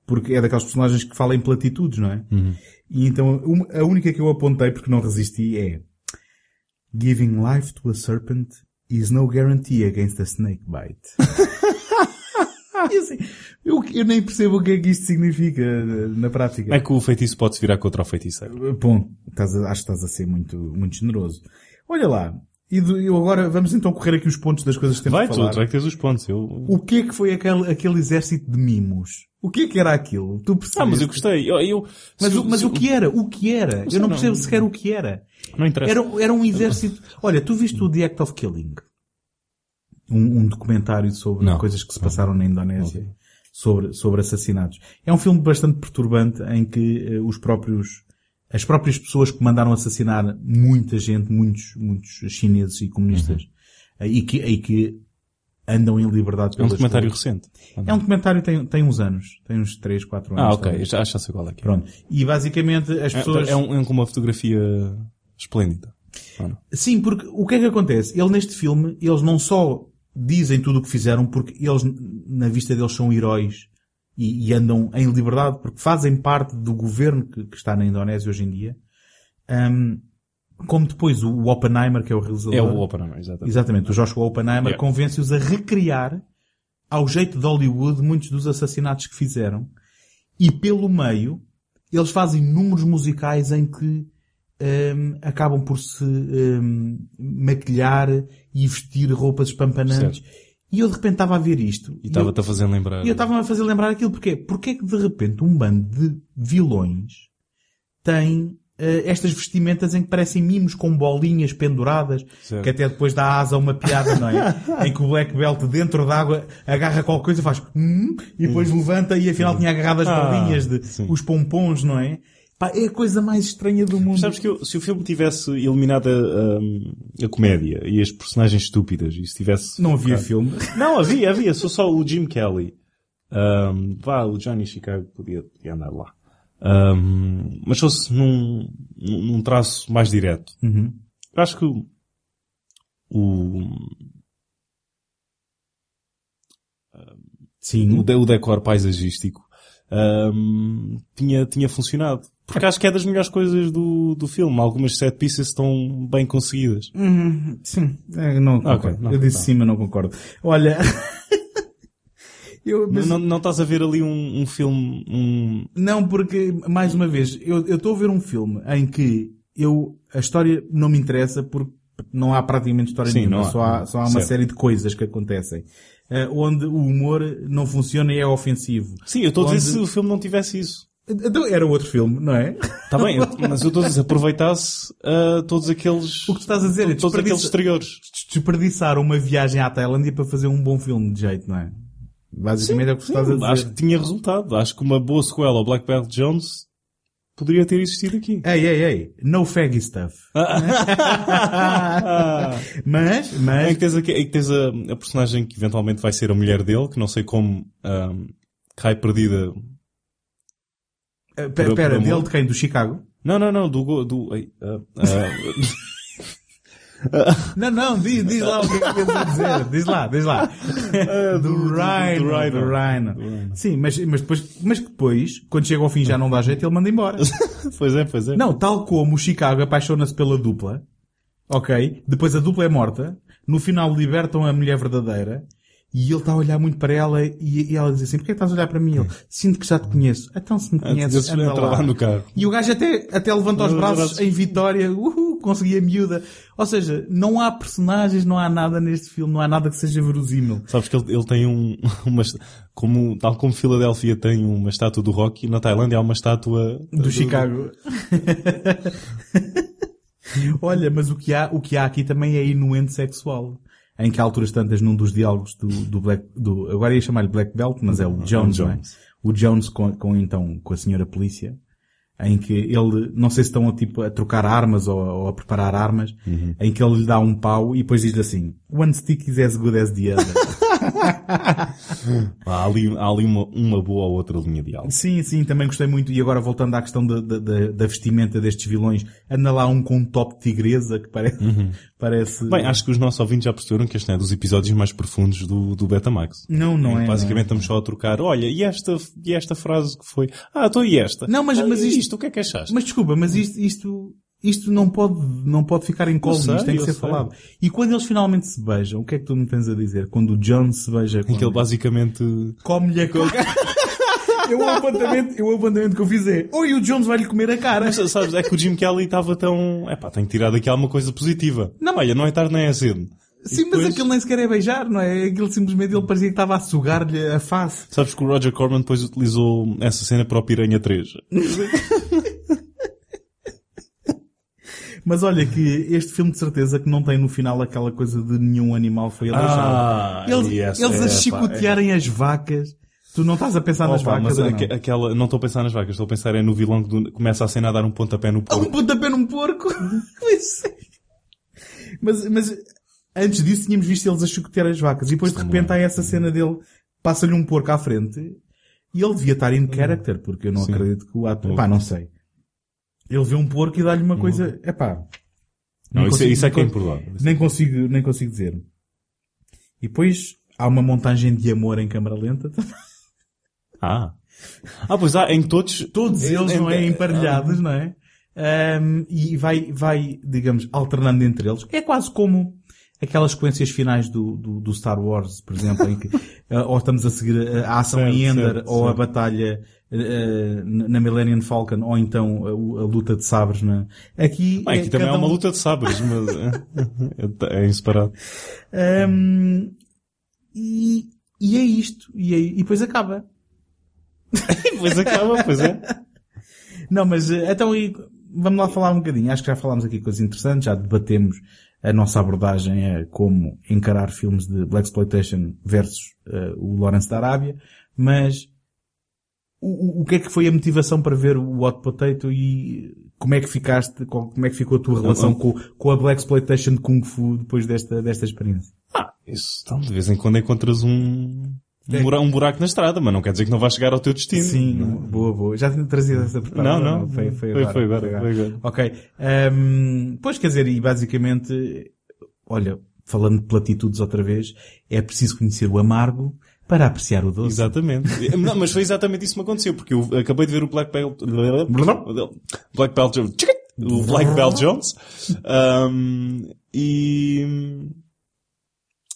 porque é daquelas personagens que falam em platitudes, não é? E então, a única que eu apontei, porque não resisti, é Giving life to a serpent is no guarantee against a snake bite. Assim, eu, eu nem percebo o que é que isto significa eh, na prática. é que o feitiço pode se virar contra o feiticeiro. Bom, estás a- acho que estás a ser muito, muito generoso. Olha lá. E do- eu agora, vamos então correr aqui os pontos das coisas que temos Vai, de tu, falar. tu é que tens os pontos. Eu... O que é que foi aquele, aquele exército de mimos? O que é que era aquilo? Tu percebes? Ah, mas eu gostei. Eu, eu- Mas, se- o, mas se- o que era? O que era? sei, Eu não não- percebo sequer o que era. Não interessa. Era, era um exército... Olha, tu viste o The Act of Killing? Um, um documentário sobre Não. coisas que se passaram na Indonésia. Sobre, sobre assassinatos. É um filme bastante perturbante em que eh, os próprios, as próprias pessoas que mandaram assassinar muita gente, muitos, muitos chineses e comunistas, eh, e que, e que andam em liberdade Uhum. É um documentário recente. É um documentário que tem, tem uns anos. Tem uns 3, 4 anos. Ah, ok. talvez. Já, já sei qual é que é. Pronto. E basicamente as É, pessoas... é, um, é um uma fotografia esplêndida. Não? Sim, porque o que é que acontece? Ele neste filme, eles não só dizem tudo o que fizeram porque eles, na vista deles, são heróis e, e andam em liberdade porque fazem parte do governo que, que está na Indonésia hoje em dia. Ahm, como depois o, o Oppenheimer, que é o realizador. É o Oppenheimer, exatamente. Exatamente, o Joshua Oppenheimer Yeah. convence-os a recriar, ao jeito de Hollywood, muitos dos assassinatos que fizeram. E pelo meio, eles fazem números musicais em que hum, acabam por se hum, maquilhar e vestir roupas espampanantes. E eu de repente estava a ver isto. E estava-te a fazer lembrar. e eu estava a fazer lembrar aquilo. Porquê? Porque é que de repente um bando de vilões tem eh, estas vestimentas em que parecem mimos com bolinhas penduradas, Certo. que até depois dá asa a uma piada, não é? em que o Black Belt dentro d'água agarra qualquer coisa e faz hum, e depois levanta e afinal tinha agarrado as Ah, bolinhas de sim. os pompons, não é? Pá, é a coisa mais estranha do mundo. Sabes que eu- se o filme tivesse eliminado a, a- a comédia e as personagens estúpidas e se tivesse... Não havia focado- filme. Não, havia, havia. Sou só o Jim Kelly. Ahm, vá, o Johnny Chicago podia, podia andar lá. Ahm, mas fosse num, num traço mais direto. Uhum. Eu acho que o, o, Sim. o, o decor paisagístico ahm, tinha, tinha funcionado. Porque acho que é das melhores coisas do, do filme. Algumas set pieces estão bem conseguidas. Uhum, sim, É, não concordo. Ok, não, eu disse tá. sim, mas não concordo. Olha, eu, mas- Não, não estás a ver ali um, um filme, um, Não, porque, mais uma vez, eu eu estou a ver um filme em que eu, a história não me interessa porque não há praticamente história Sim, nenhuma, não há. só há, só há uma Certo. série de coisas que acontecem. eh, onde o humor não funciona e é ofensivo. Sim, eu estou a dizer Onde- se o filme não tivesse isso. Então era outro filme, não é? Está bem, mas eu estou a dizer, aproveitasse ah, todos aqueles, O que tu estás a dizer é todos aqueles exteriores. desperdiçar uma viagem à Tailândia para fazer um bom filme de jeito, não é? Basicamente é o que tu estás a dizer. Acho que tinha resultado. Acho que uma boa sequela ao Black Belt Jones poderia ter existido aqui. Ei, ei, ei. No faggy stuff. mas, É mas, que tens, aqui, é que tens a, a personagem que eventualmente vai ser a mulher dele, que não sei como ahm, cai perdida. Eh, pera, dele de quem? Do Chicago? Não, não, não, do... do ah, ah, Não, não, diz, diz lá o que é que queres dizer. Diz lá, diz lá. Ah, do, do- do- do Rhino, do Rhino. Do Rhino. Sim, mas, mas depois, mas depois, quando chega ao fim já não dá jeito, ele manda embora. pois é, pois é. Não, tal como o Chicago apaixona-se pela dupla. Ok? Depois a dupla é morta. No final libertam a mulher verdadeira. E ele está a olhar muito para ela e, e ela diz assim, porquê estás a olhar para mim? Ele, sinto que já te conheço. Então se me conheces, anda lá lá. no carro. E o gajo até, até levanta os Os braços em vitória. Uhul, consegui a miúda. Ou seja, não há personagens, não há nada neste filme, não há nada que seja verosímil. Sabes que ele, ele tem um, uma, como, tal como Filadélfia tem uma estátua do Rocky, na Tailândia há uma estátua Do Chicago. Olha, mas o que há, o que há aqui também é inuente sexual. Em que há alturas tantas num dos diálogos do, do Black, do, agora ia chamar-lhe Black Belt, mas é o Jones, não é? O Jones com, com então, com a senhora polícia, em que ele, não sei se estão a, tipo, a trocar armas ou, ou a preparar armas, em que ele lhe dá um pau e depois diz assim, one stick is as good as the other. Há ali, há ali uma, uma boa ou outra linha de diálogo. Sim, sim, também gostei muito. E agora voltando à questão da, da, da- vestimenta destes vilões, anda lá um com um top de tigresa que parece, parece... Bem, acho que os nossos ouvintes já perceberam que este é dos episódios mais profundos do, do Betamax. Não, não é. Basicamente não é. estamos só a trocar, olha, e esta, e esta frase que foi? Ah, então e esta? Não, mas- Ah, mas isto- isto, o que é que achaste? Mas desculpa, mas isto, isto, isto não pode, não pode ficar em colo, sei, isto tem que ser sei. falado. E quando eles finalmente se beijam, o que é que tu me tens a dizer? Quando o John se beija com Em que ele basicamente... come-lhe a cara. eu, o apontamento, eu, o apontamento que eu fiz é, oi, o Jones vai-lhe comer a cara. Mas, sabes, é que o Jim Kelly estava tão... Epá, tenho que tirar daqui alguma coisa positiva. Não. Olha, não é tarde nem é cedo. Sim, depois- mas aquilo nem sequer é beijar, não é? Aquilo simplesmente ele parecia que estava a sugar-lhe a face. Sabes que o Roger Corman depois utilizou essa cena para o Piranha 3. Mas olha que este filme de certeza que não tem no final aquela coisa de nenhum animal foi aleijado. Ah, eles yes, eles é, a chicotearem as vacas. Tu não estás a pensar nas Opa, vacas, mas ou aque- não? aquela, não estou a pensar nas vacas, estou a pensar é no vilão que do- começa a cena a dar um pontapé no Um porco. pontapé num porco. Isso. mas, mas antes disso tínhamos visto eles a chicotear as vacas. E depois de repente há essa cena dele, passa-lhe um porco à frente e ele devia estar in character, porque eu não acredito que o ator... Pá, não sei. Ele vê um porco e dá-lhe uma coisa... Epá... Não, nem isso, é- consigo- isso é que é nem- improvável. Nem consigo, nem consigo dizer. E depois há uma montagem de amor em câmara lenta. Ah. Ah, pois há, em todos... Todos eles, em- não é? Emparelhados, não é? Ahm, e vai, vai, digamos, alternando entre eles. É quase como aquelas sequências finais do, do, do Star Wars, por exemplo, em que ah, ou estamos a seguir a, a ação Certo, em Ender, certo, ou a certo. batalha ah, na Millennium Falcon, ou então a, luta de sabres, não é? Aqui, aqui é também cada uma um- luta de sabres, mas é, é inseparado. Ahm, e, e é isto. E, é- e depois acaba. pois acaba, pois é. Não, mas eh, então e, vamos lá falar um bocadinho. Acho que já falámos aqui coisas interessantes, já debatemos a nossa abordagem a como encarar filmes de Black Exploitation versus eh, o Lawrence da Arábia, mas o, o- que é que foi a motivação para ver o Hot Potato e como é que ficaste, como é que ficou a tua relação com, com a Black Exploitation Kung Fu depois desta, desta experiência? Ah, isso, então, de vez em quando encontras um, É. um, bura- um buraco na estrada, mas não quer dizer que não vais chegar ao teu destino. Sim, Não. boa, boa. Já tinha trazido essa preparada? Não, não. Foi, foi, agora, foi agora, foi agora. Ok. Ahm, pois quer dizer, e basicamente, olha, falando de platitudes outra vez, é preciso conhecer o amargo para apreciar o doce. Exatamente. não, mas foi exatamente isso que me aconteceu, porque eu acabei de ver o Black Belt, Black Belt, o Black Belt Jones, um, e,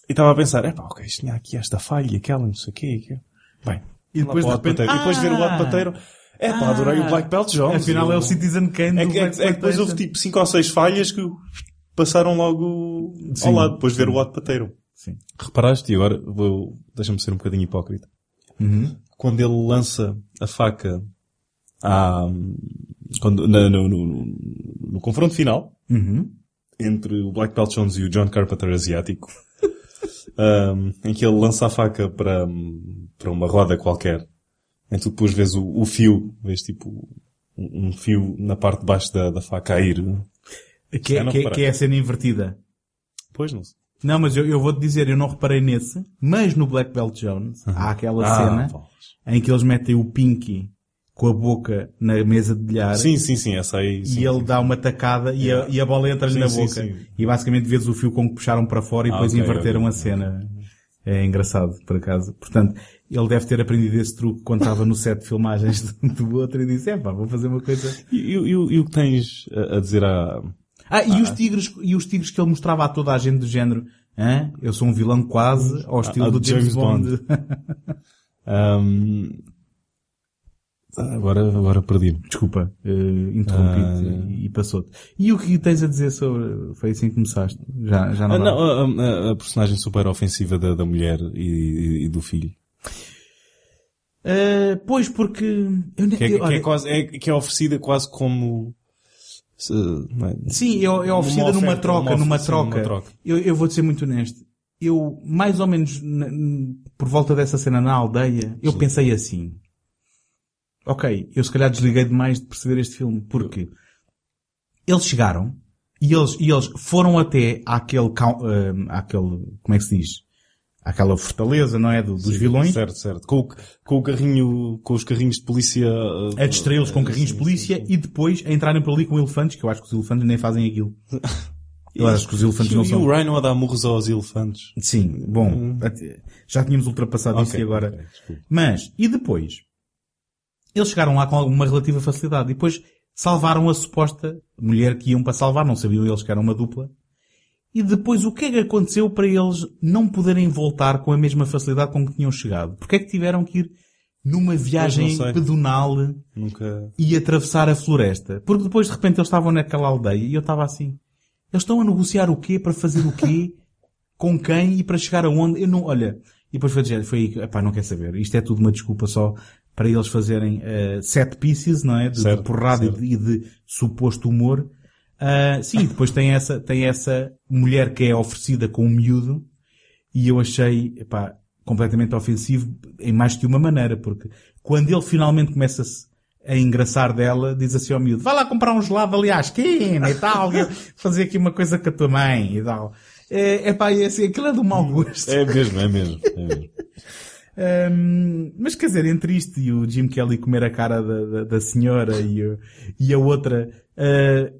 e estava a pensar, epá, ok, isto tinha aqui esta falha, e aquela, não sei o quê, aquilo. Bem, E depois de repente. E depois ver o Hot ah! Potato, epá, adorei o Black Belt Jones. Afinal é o Citizen Kane é do é, Black é que depois houve tipo 5 ou 6 falhas que passaram logo Sim, ao lado, depois de ver o Hot Potato. Sim. Reparaste, e agora vou, deixa-me ser um bocadinho hipócrita. Uhum. Quando ele lança a faca à, quando, na- no, no- no- confronto final, Uhum. entre o Black Belt Jones e o John Carpenter asiático, um, em que ele lança a faca para, para uma roda qualquer, em que tu depois vês o, o fio, vês tipo um, um fio na parte de baixo da, da faca a ir. Que, Já é, não que, é- reparei. que é a cena invertida. Pois não sei. Não, mas eu, eu vou-te dizer, eu não reparei nesse, mas no Black Belt Jones há aquela cena pô. em que eles metem o Pinky com a boca na mesa de bilhar Sim, sim, sim, essa aí. e sim, ele sim, dá uma tacada e, a, e a bola entra-lhe na boca. sim. E basicamente vês o fio com que puxaram para fora e Ah, depois ok, inverteram ok, a cena. É engraçado, por acaso. Portanto, ele deve ter aprendido esse truque quando estava no set de filmagens do, outro e disse, é pá, vou fazer uma coisa. E, e- e o- e o que tens a dizer à, Ah, e os tigres, e os tigres que ele mostrava a toda a gente do género, Hã? eu sou um vilão quase ao estilo Ah, do James, James Bond. Ahm, agora, agora perdi-me. Desculpa, eh, interrompi-te Ah, e, e passou-te. E o que tens a dizer sobre, foi assim que começaste? Já, já não, Ah, dá. não, a, a- a personagem super ofensiva da, da mulher e, e- e do filho. Eh, pois, porque... Eu, Que é, eu- que é olha, quase, é, que é oferecida quase como... se- é? Sim, é, é oferecida Uma numa troca, uma numa oferta, sim, troca. numa troca. Eu, eu vou-te ser muito honesto. Eu, mais ou menos, n- n- por volta dessa cena na aldeia, eu Sim. pensei assim. Ok, eu se calhar desliguei demais de perceber este filme, porque eles chegaram e eles, e eles foram até àquele, eh, àquele, como é que se diz? Àquela fortaleza, não é? Do- dos vilões. Certo, certo. Com, o- com o carrinho, com os carrinhos de polícia... A distraí-los com carrinhos de Sim, polícia sim, sim. e depois a entrarem por ali com elefantes, que eu acho que os elefantes nem fazem aquilo. Eu acho que os elefantes E, não o- são. E o Rhino a dar murros aos elefantes. Sim, bom, até- já tínhamos ultrapassado isso Ok, e agora. ok, desculpa. Mas, e depois? Eles chegaram lá com alguma relativa facilidade e depois salvaram a suposta mulher que iam para salvar, não sabiam eles que era uma dupla. E depois o que é que aconteceu para eles não poderem voltar com a mesma facilidade com que tinham chegado? Porque é que tiveram que ir numa viagem pedonal Nunca... e atravessar a floresta? Porque depois de repente eles estavam naquela aldeia e eu estava assim. Eles estão a negociar o quê? Para fazer o quê? Com quem? E para chegar aonde? Eu não, olha. E depois foi dizer, foi aí, epá, não quer saber. Isto é tudo uma desculpa só para eles fazerem eh, set pieces, não é? De, Certo, de porrada e de, e de suposto humor. Ah, sim, depois tem essa, tem essa mulher que é oferecida com um miúdo e eu achei, epá, completamente ofensivo em mais que uma maneira, porque quando ele finalmente começa-se a engraçar dela, diz assim ao miúdo, vai lá comprar um gelado ali à esquina e tal, fazer aqui uma coisa com a tua mãe e tal. É, epá, é assim, aquilo é do mau gosto. É mesmo, é mesmo. É mesmo. Hum, mas quer dizer, entre isto e o Jim Kelly comer a cara da, da, da senhora e, o- e a outra ah,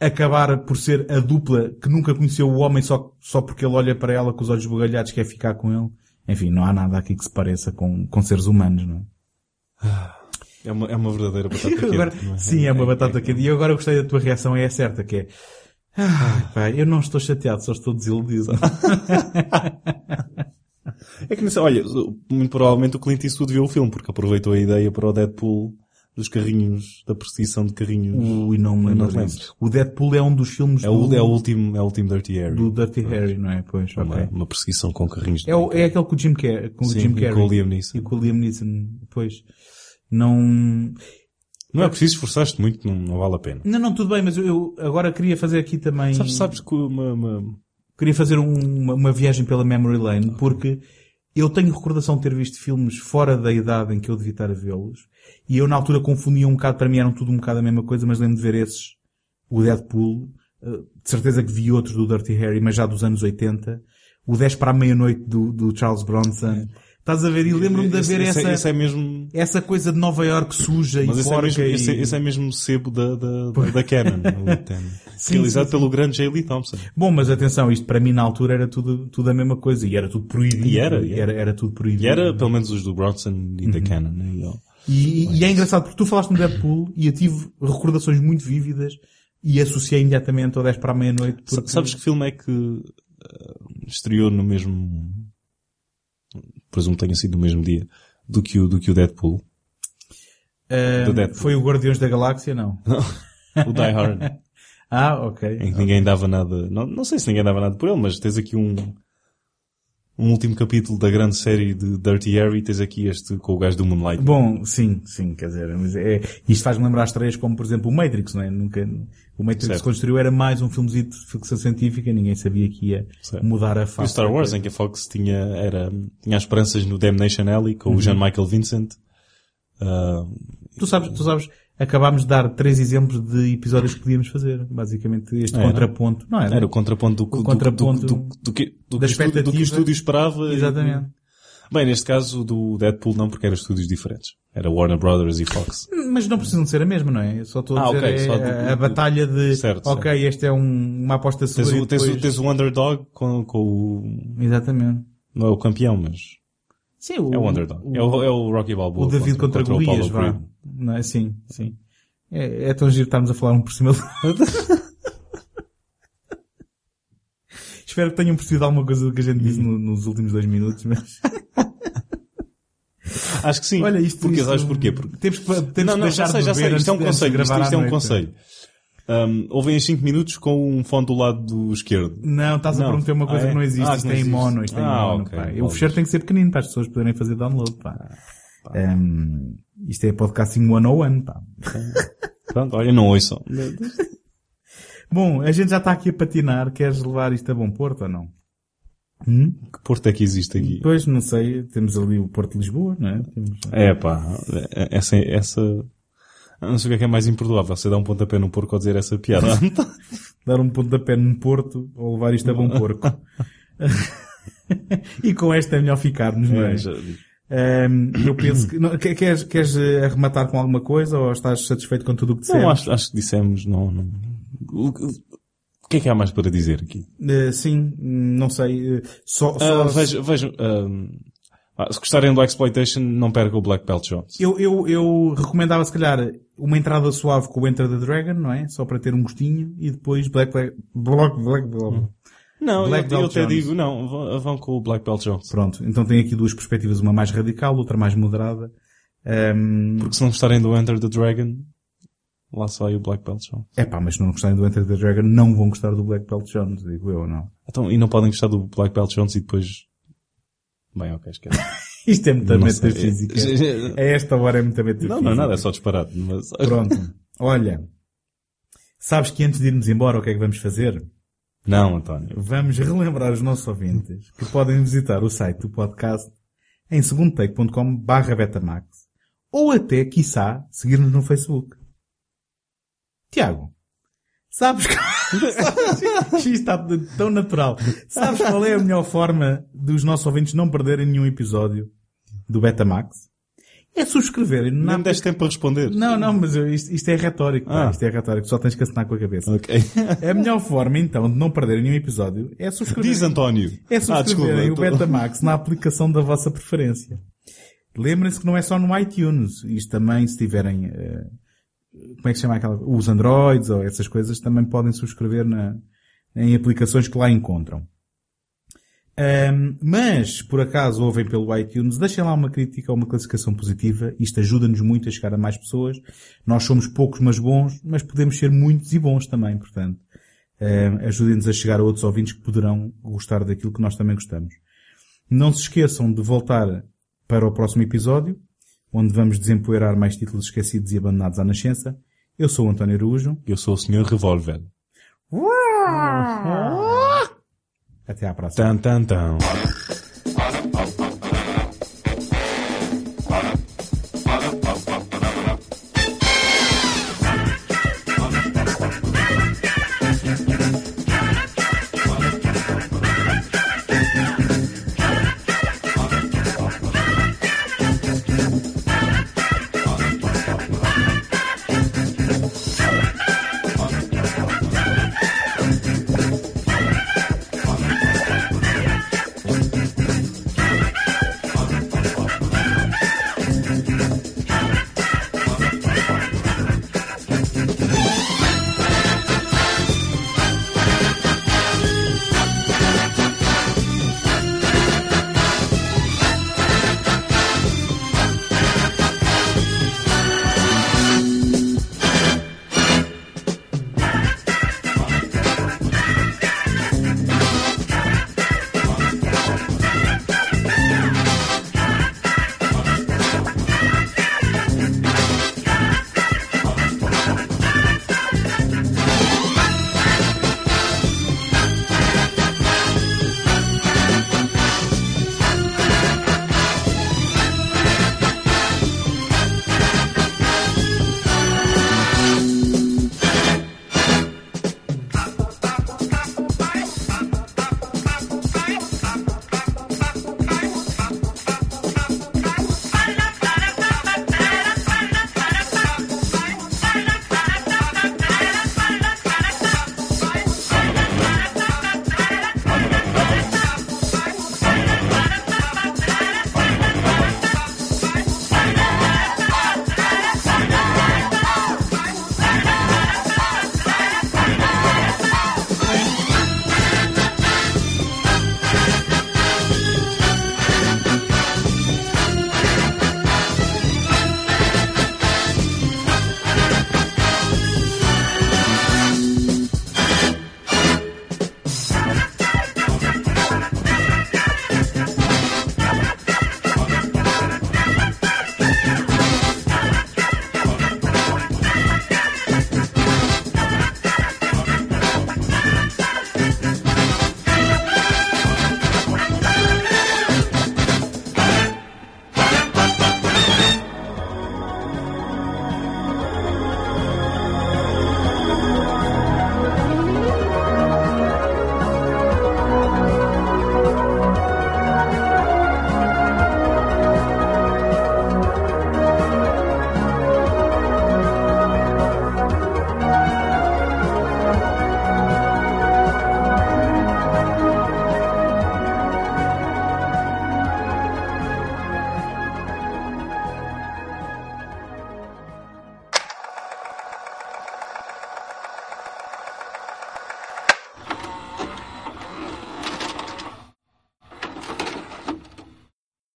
acabar por ser a dupla que nunca conheceu o homem só, só porque ele olha para ela com os olhos bugalhados quer ficar com ele. Enfim, não há nada aqui que se pareça com, com seres humanos, não é? É uma, é uma verdadeira batata quente. Agora, é? sim, é uma batata quente. E agora gostei da tua reação, é a certa, que é ah, pá, eu não estou chateado, só estou desiludido. É que olha, muito provavelmente o Clint Eastwood viu o filme, porque aproveitou a ideia para o Deadpool dos carrinhos, da perseguição de carrinhos. Ui, não me lembro. O Deadpool é um dos filmes É o, do, é o último, é o último Dirty Harry. do Dirty Harry, não é? Pois, uma, ok. uma perseguição com carrinhos É, o- é aquele com o Jim, Car com o Sim, Jim Carrey. com o Liam Neeson. E com o Liam Neeson. Pois. Não... Não é preciso esforçar-te muito, não, não vale a pena. Não, não, tudo bem, mas eu, eu agora queria fazer aqui também... Sabes, sabes que uma, uma- Queria fazer um- uma, uma viagem pela Memory Lane, porque eu tenho recordação de ter visto filmes fora da idade em que eu devia estar a vê-los, e eu na altura confundia um bocado, para mim eram tudo um bocado a mesma coisa, mas lembro de ver esses, o Deadpool, eh, de certeza que vi outros do Dirty Harry, mas já dos anos 80, o 10 para a meia-noite do, do Charles Bronson. Estás a ver? E lembro-me de haver esse, essa, é- esse é mesmo, essa coisa de Nova York suja mas e esse é, porca mesmo, e... esse, é- esse é mesmo sebo da, da, da, da Canon. Sim, realizado sim, sim. pelo grande J. Lee Thompson. Bom, mas atenção, isto para mim na altura era tudo, tudo a mesma coisa, e era tudo proibido. E era, e era. era, era tudo proibido. E era, pelo menos, os do Bronson e Uhum. da Canon. né? E, ó, E, e é engraçado porque tu falaste no Deadpool e eu tive recordações muito vívidas e associei imediatamente ao 10 para a meia-noite. Porque- Sabes que filme é que eh, estreou no mesmo, presumo que tenha sido no mesmo dia, do que o, do que o Deadpool? Deadpool. foi o Guardiões da Galáxia, não? O Die Hard. Ah, ok. em que ninguém dava nada, não, não sei se ninguém dava nada por ele, mas tens aqui um, um último capítulo da grande série de Dirty Harry, tens aqui este com o gajo do Moonlight. Bom, sim, sim, quer dizer, mas é, isto faz-me lembrar as três como, por exemplo, o Matrix, não é? Nunca, o Matrix Certo. construiu era mais um filmezinho de ficção científica, ninguém sabia que ia Certo. mudar a E face. o Star Wars, em que a Fox tinha, era, tinha as esperanças no Damnation Alley com Uhum. o Jean-Michael Vincent. Ah, Tu sabes, tu sabes, acabámos de dar três exemplos de episódios que podíamos fazer. Basicamente, este Era? contraponto. Não era? era o contraponto do, O contraponto do, do, do, que, do, que estúdio- do que o estúdio esperava. e- Exatamente. Bem, neste caso do Deadpool não, porque eram estúdios diferentes. Era Warner Brothers e Fox. Mas não precisam de ser a mesma, não é? Eu só estou a Ah, dizer ok, é de- a, batalha de, Certo, ok, este é um, uma aposta Tens segura o, e tens, o, depois... tens o Underdog com, com o, Exatamente. não é o campeão, mas Sim, é o, é o underdog. O, é, o, é o Rocky Balboa. O David contra, contra, contra Golias, vá. Não é? Sim, sim. É, é tão giro estarmos a falar um por cima do outro. Espero que tenham percebido alguma coisa do que a gente disse no, nos últimos dois minutos, mas... Acho que sim. Olha, isto, porque, isto... Sabes porquê? Porque... Temos que, temos não, não, que deixar já sei, já sei. Isto é um conselho. Isto, isto é um conselho. Um, ouvem em 5 minutos com um fone do lado do esquerdo. Não, estás a Não. prometer uma coisa Ah, é? que não existe. Ah, isto não é em existe. mono, isto é em Ah, mono, ok. pá. O fecheiro tem que ser pequenino para as pessoas poderem fazer download, pá. Ehm, isto é podcasting 101, pá. Pronto, olha, não ouçam. Bom, a gente já está aqui a patinar. Queres levar isto a bom porto ou não? Hum? Que porto é que existe aqui? Pois, não sei. Temos ali o Porto de Lisboa, não é? Temos... É pá, essa, essa, não sei o que é que é mais imperdoável, você dá um pontapé no porco ao dizer essa piada. Dar um pontapé num porto ou levar isto a bom porco. e com esta é melhor ficarmos, não é? É. Ehm, eu penso que... Não, que- queres, queres eh, arrematar com alguma coisa ou estás satisfeito com tudo o que dissemos? Não, acho, acho que dissemos, não, não. O, que é que há mais para dizer aqui? Eh, sim, não sei. eh, só, só Ah, vejo, vejo, ahm, ah, se gostarem do Exploitation, não percam o Black Belt Jones. eu, eu, eu recomendava se calhar uma entrada suave com o Enter the Dragon, não é? Só para ter um gostinho e depois Black Black Black Black, Black. Não, Black eu, eu até digo, não, vão, com o Black Belt Jones. Pronto, então tem aqui duas perspectivas, uma mais radical, outra mais moderada. Ehm, Porque se não gostarem do Enter the Dragon, lá sai o Black Belt Jones. É pá, mas se não gostarem do Enter the Dragon, não vão gostar do Black Belt Jones, digo eu, não? Então, e não podem gostar do Black Belt Jones e depois... Bem, ok, esquece. Isto é muita metafísica. A esta hora é muita metafísica. Não, não é nada, é só disparado. Mas... Pronto. Olha, sabes que antes de irmos embora, o que é que vamos fazer? Não, António. Vamos relembrar os nossos ouvintes que podem visitar o site do podcast em segundotake.com barra betamax ou até, quiçá, seguir-nos no Facebook. Tiago, sabes que... Isto está tão natural. Sabes qual é a melhor forma dos nossos ouvintes não perderem nenhum episódio do Betamax? É subscreverem na Não me deste tempo para responder. Não, não, mas isto, isto é retórico. pá. Ah. Isto é retórico. Só tens que assinar com a cabeça. Ok. A melhor forma, então, de não perderem nenhum episódio é subscrever. Diz António. É Ah, subscreverem desculpa. o Betamax na aplicação da vossa preferência. Lembrem-se que não é só no iTunes. Isto também, se tiverem, eh, como é que se chama aquela, os Androids ou essas coisas, também podem subscrever na, em aplicações que lá encontram. Ahm, mas, por acaso ouvem pelo iTunes, deixem lá uma crítica ou uma classificação positiva. Isto ajuda-nos muito a chegar a mais pessoas. Nós somos poucos, mas bons, mas podemos ser muitos e bons também, portanto. ahm, Ajudem-nos a chegar a outros ouvintes que poderão gostar daquilo que nós também gostamos. Não se esqueçam de voltar para o próximo episódio, onde vamos desempoeirar mais títulos esquecidos e abandonados à nascença. Eu sou o António Araújo. Eu sou o Sr. Revolver. Até à próxima. Tan, tan, tan.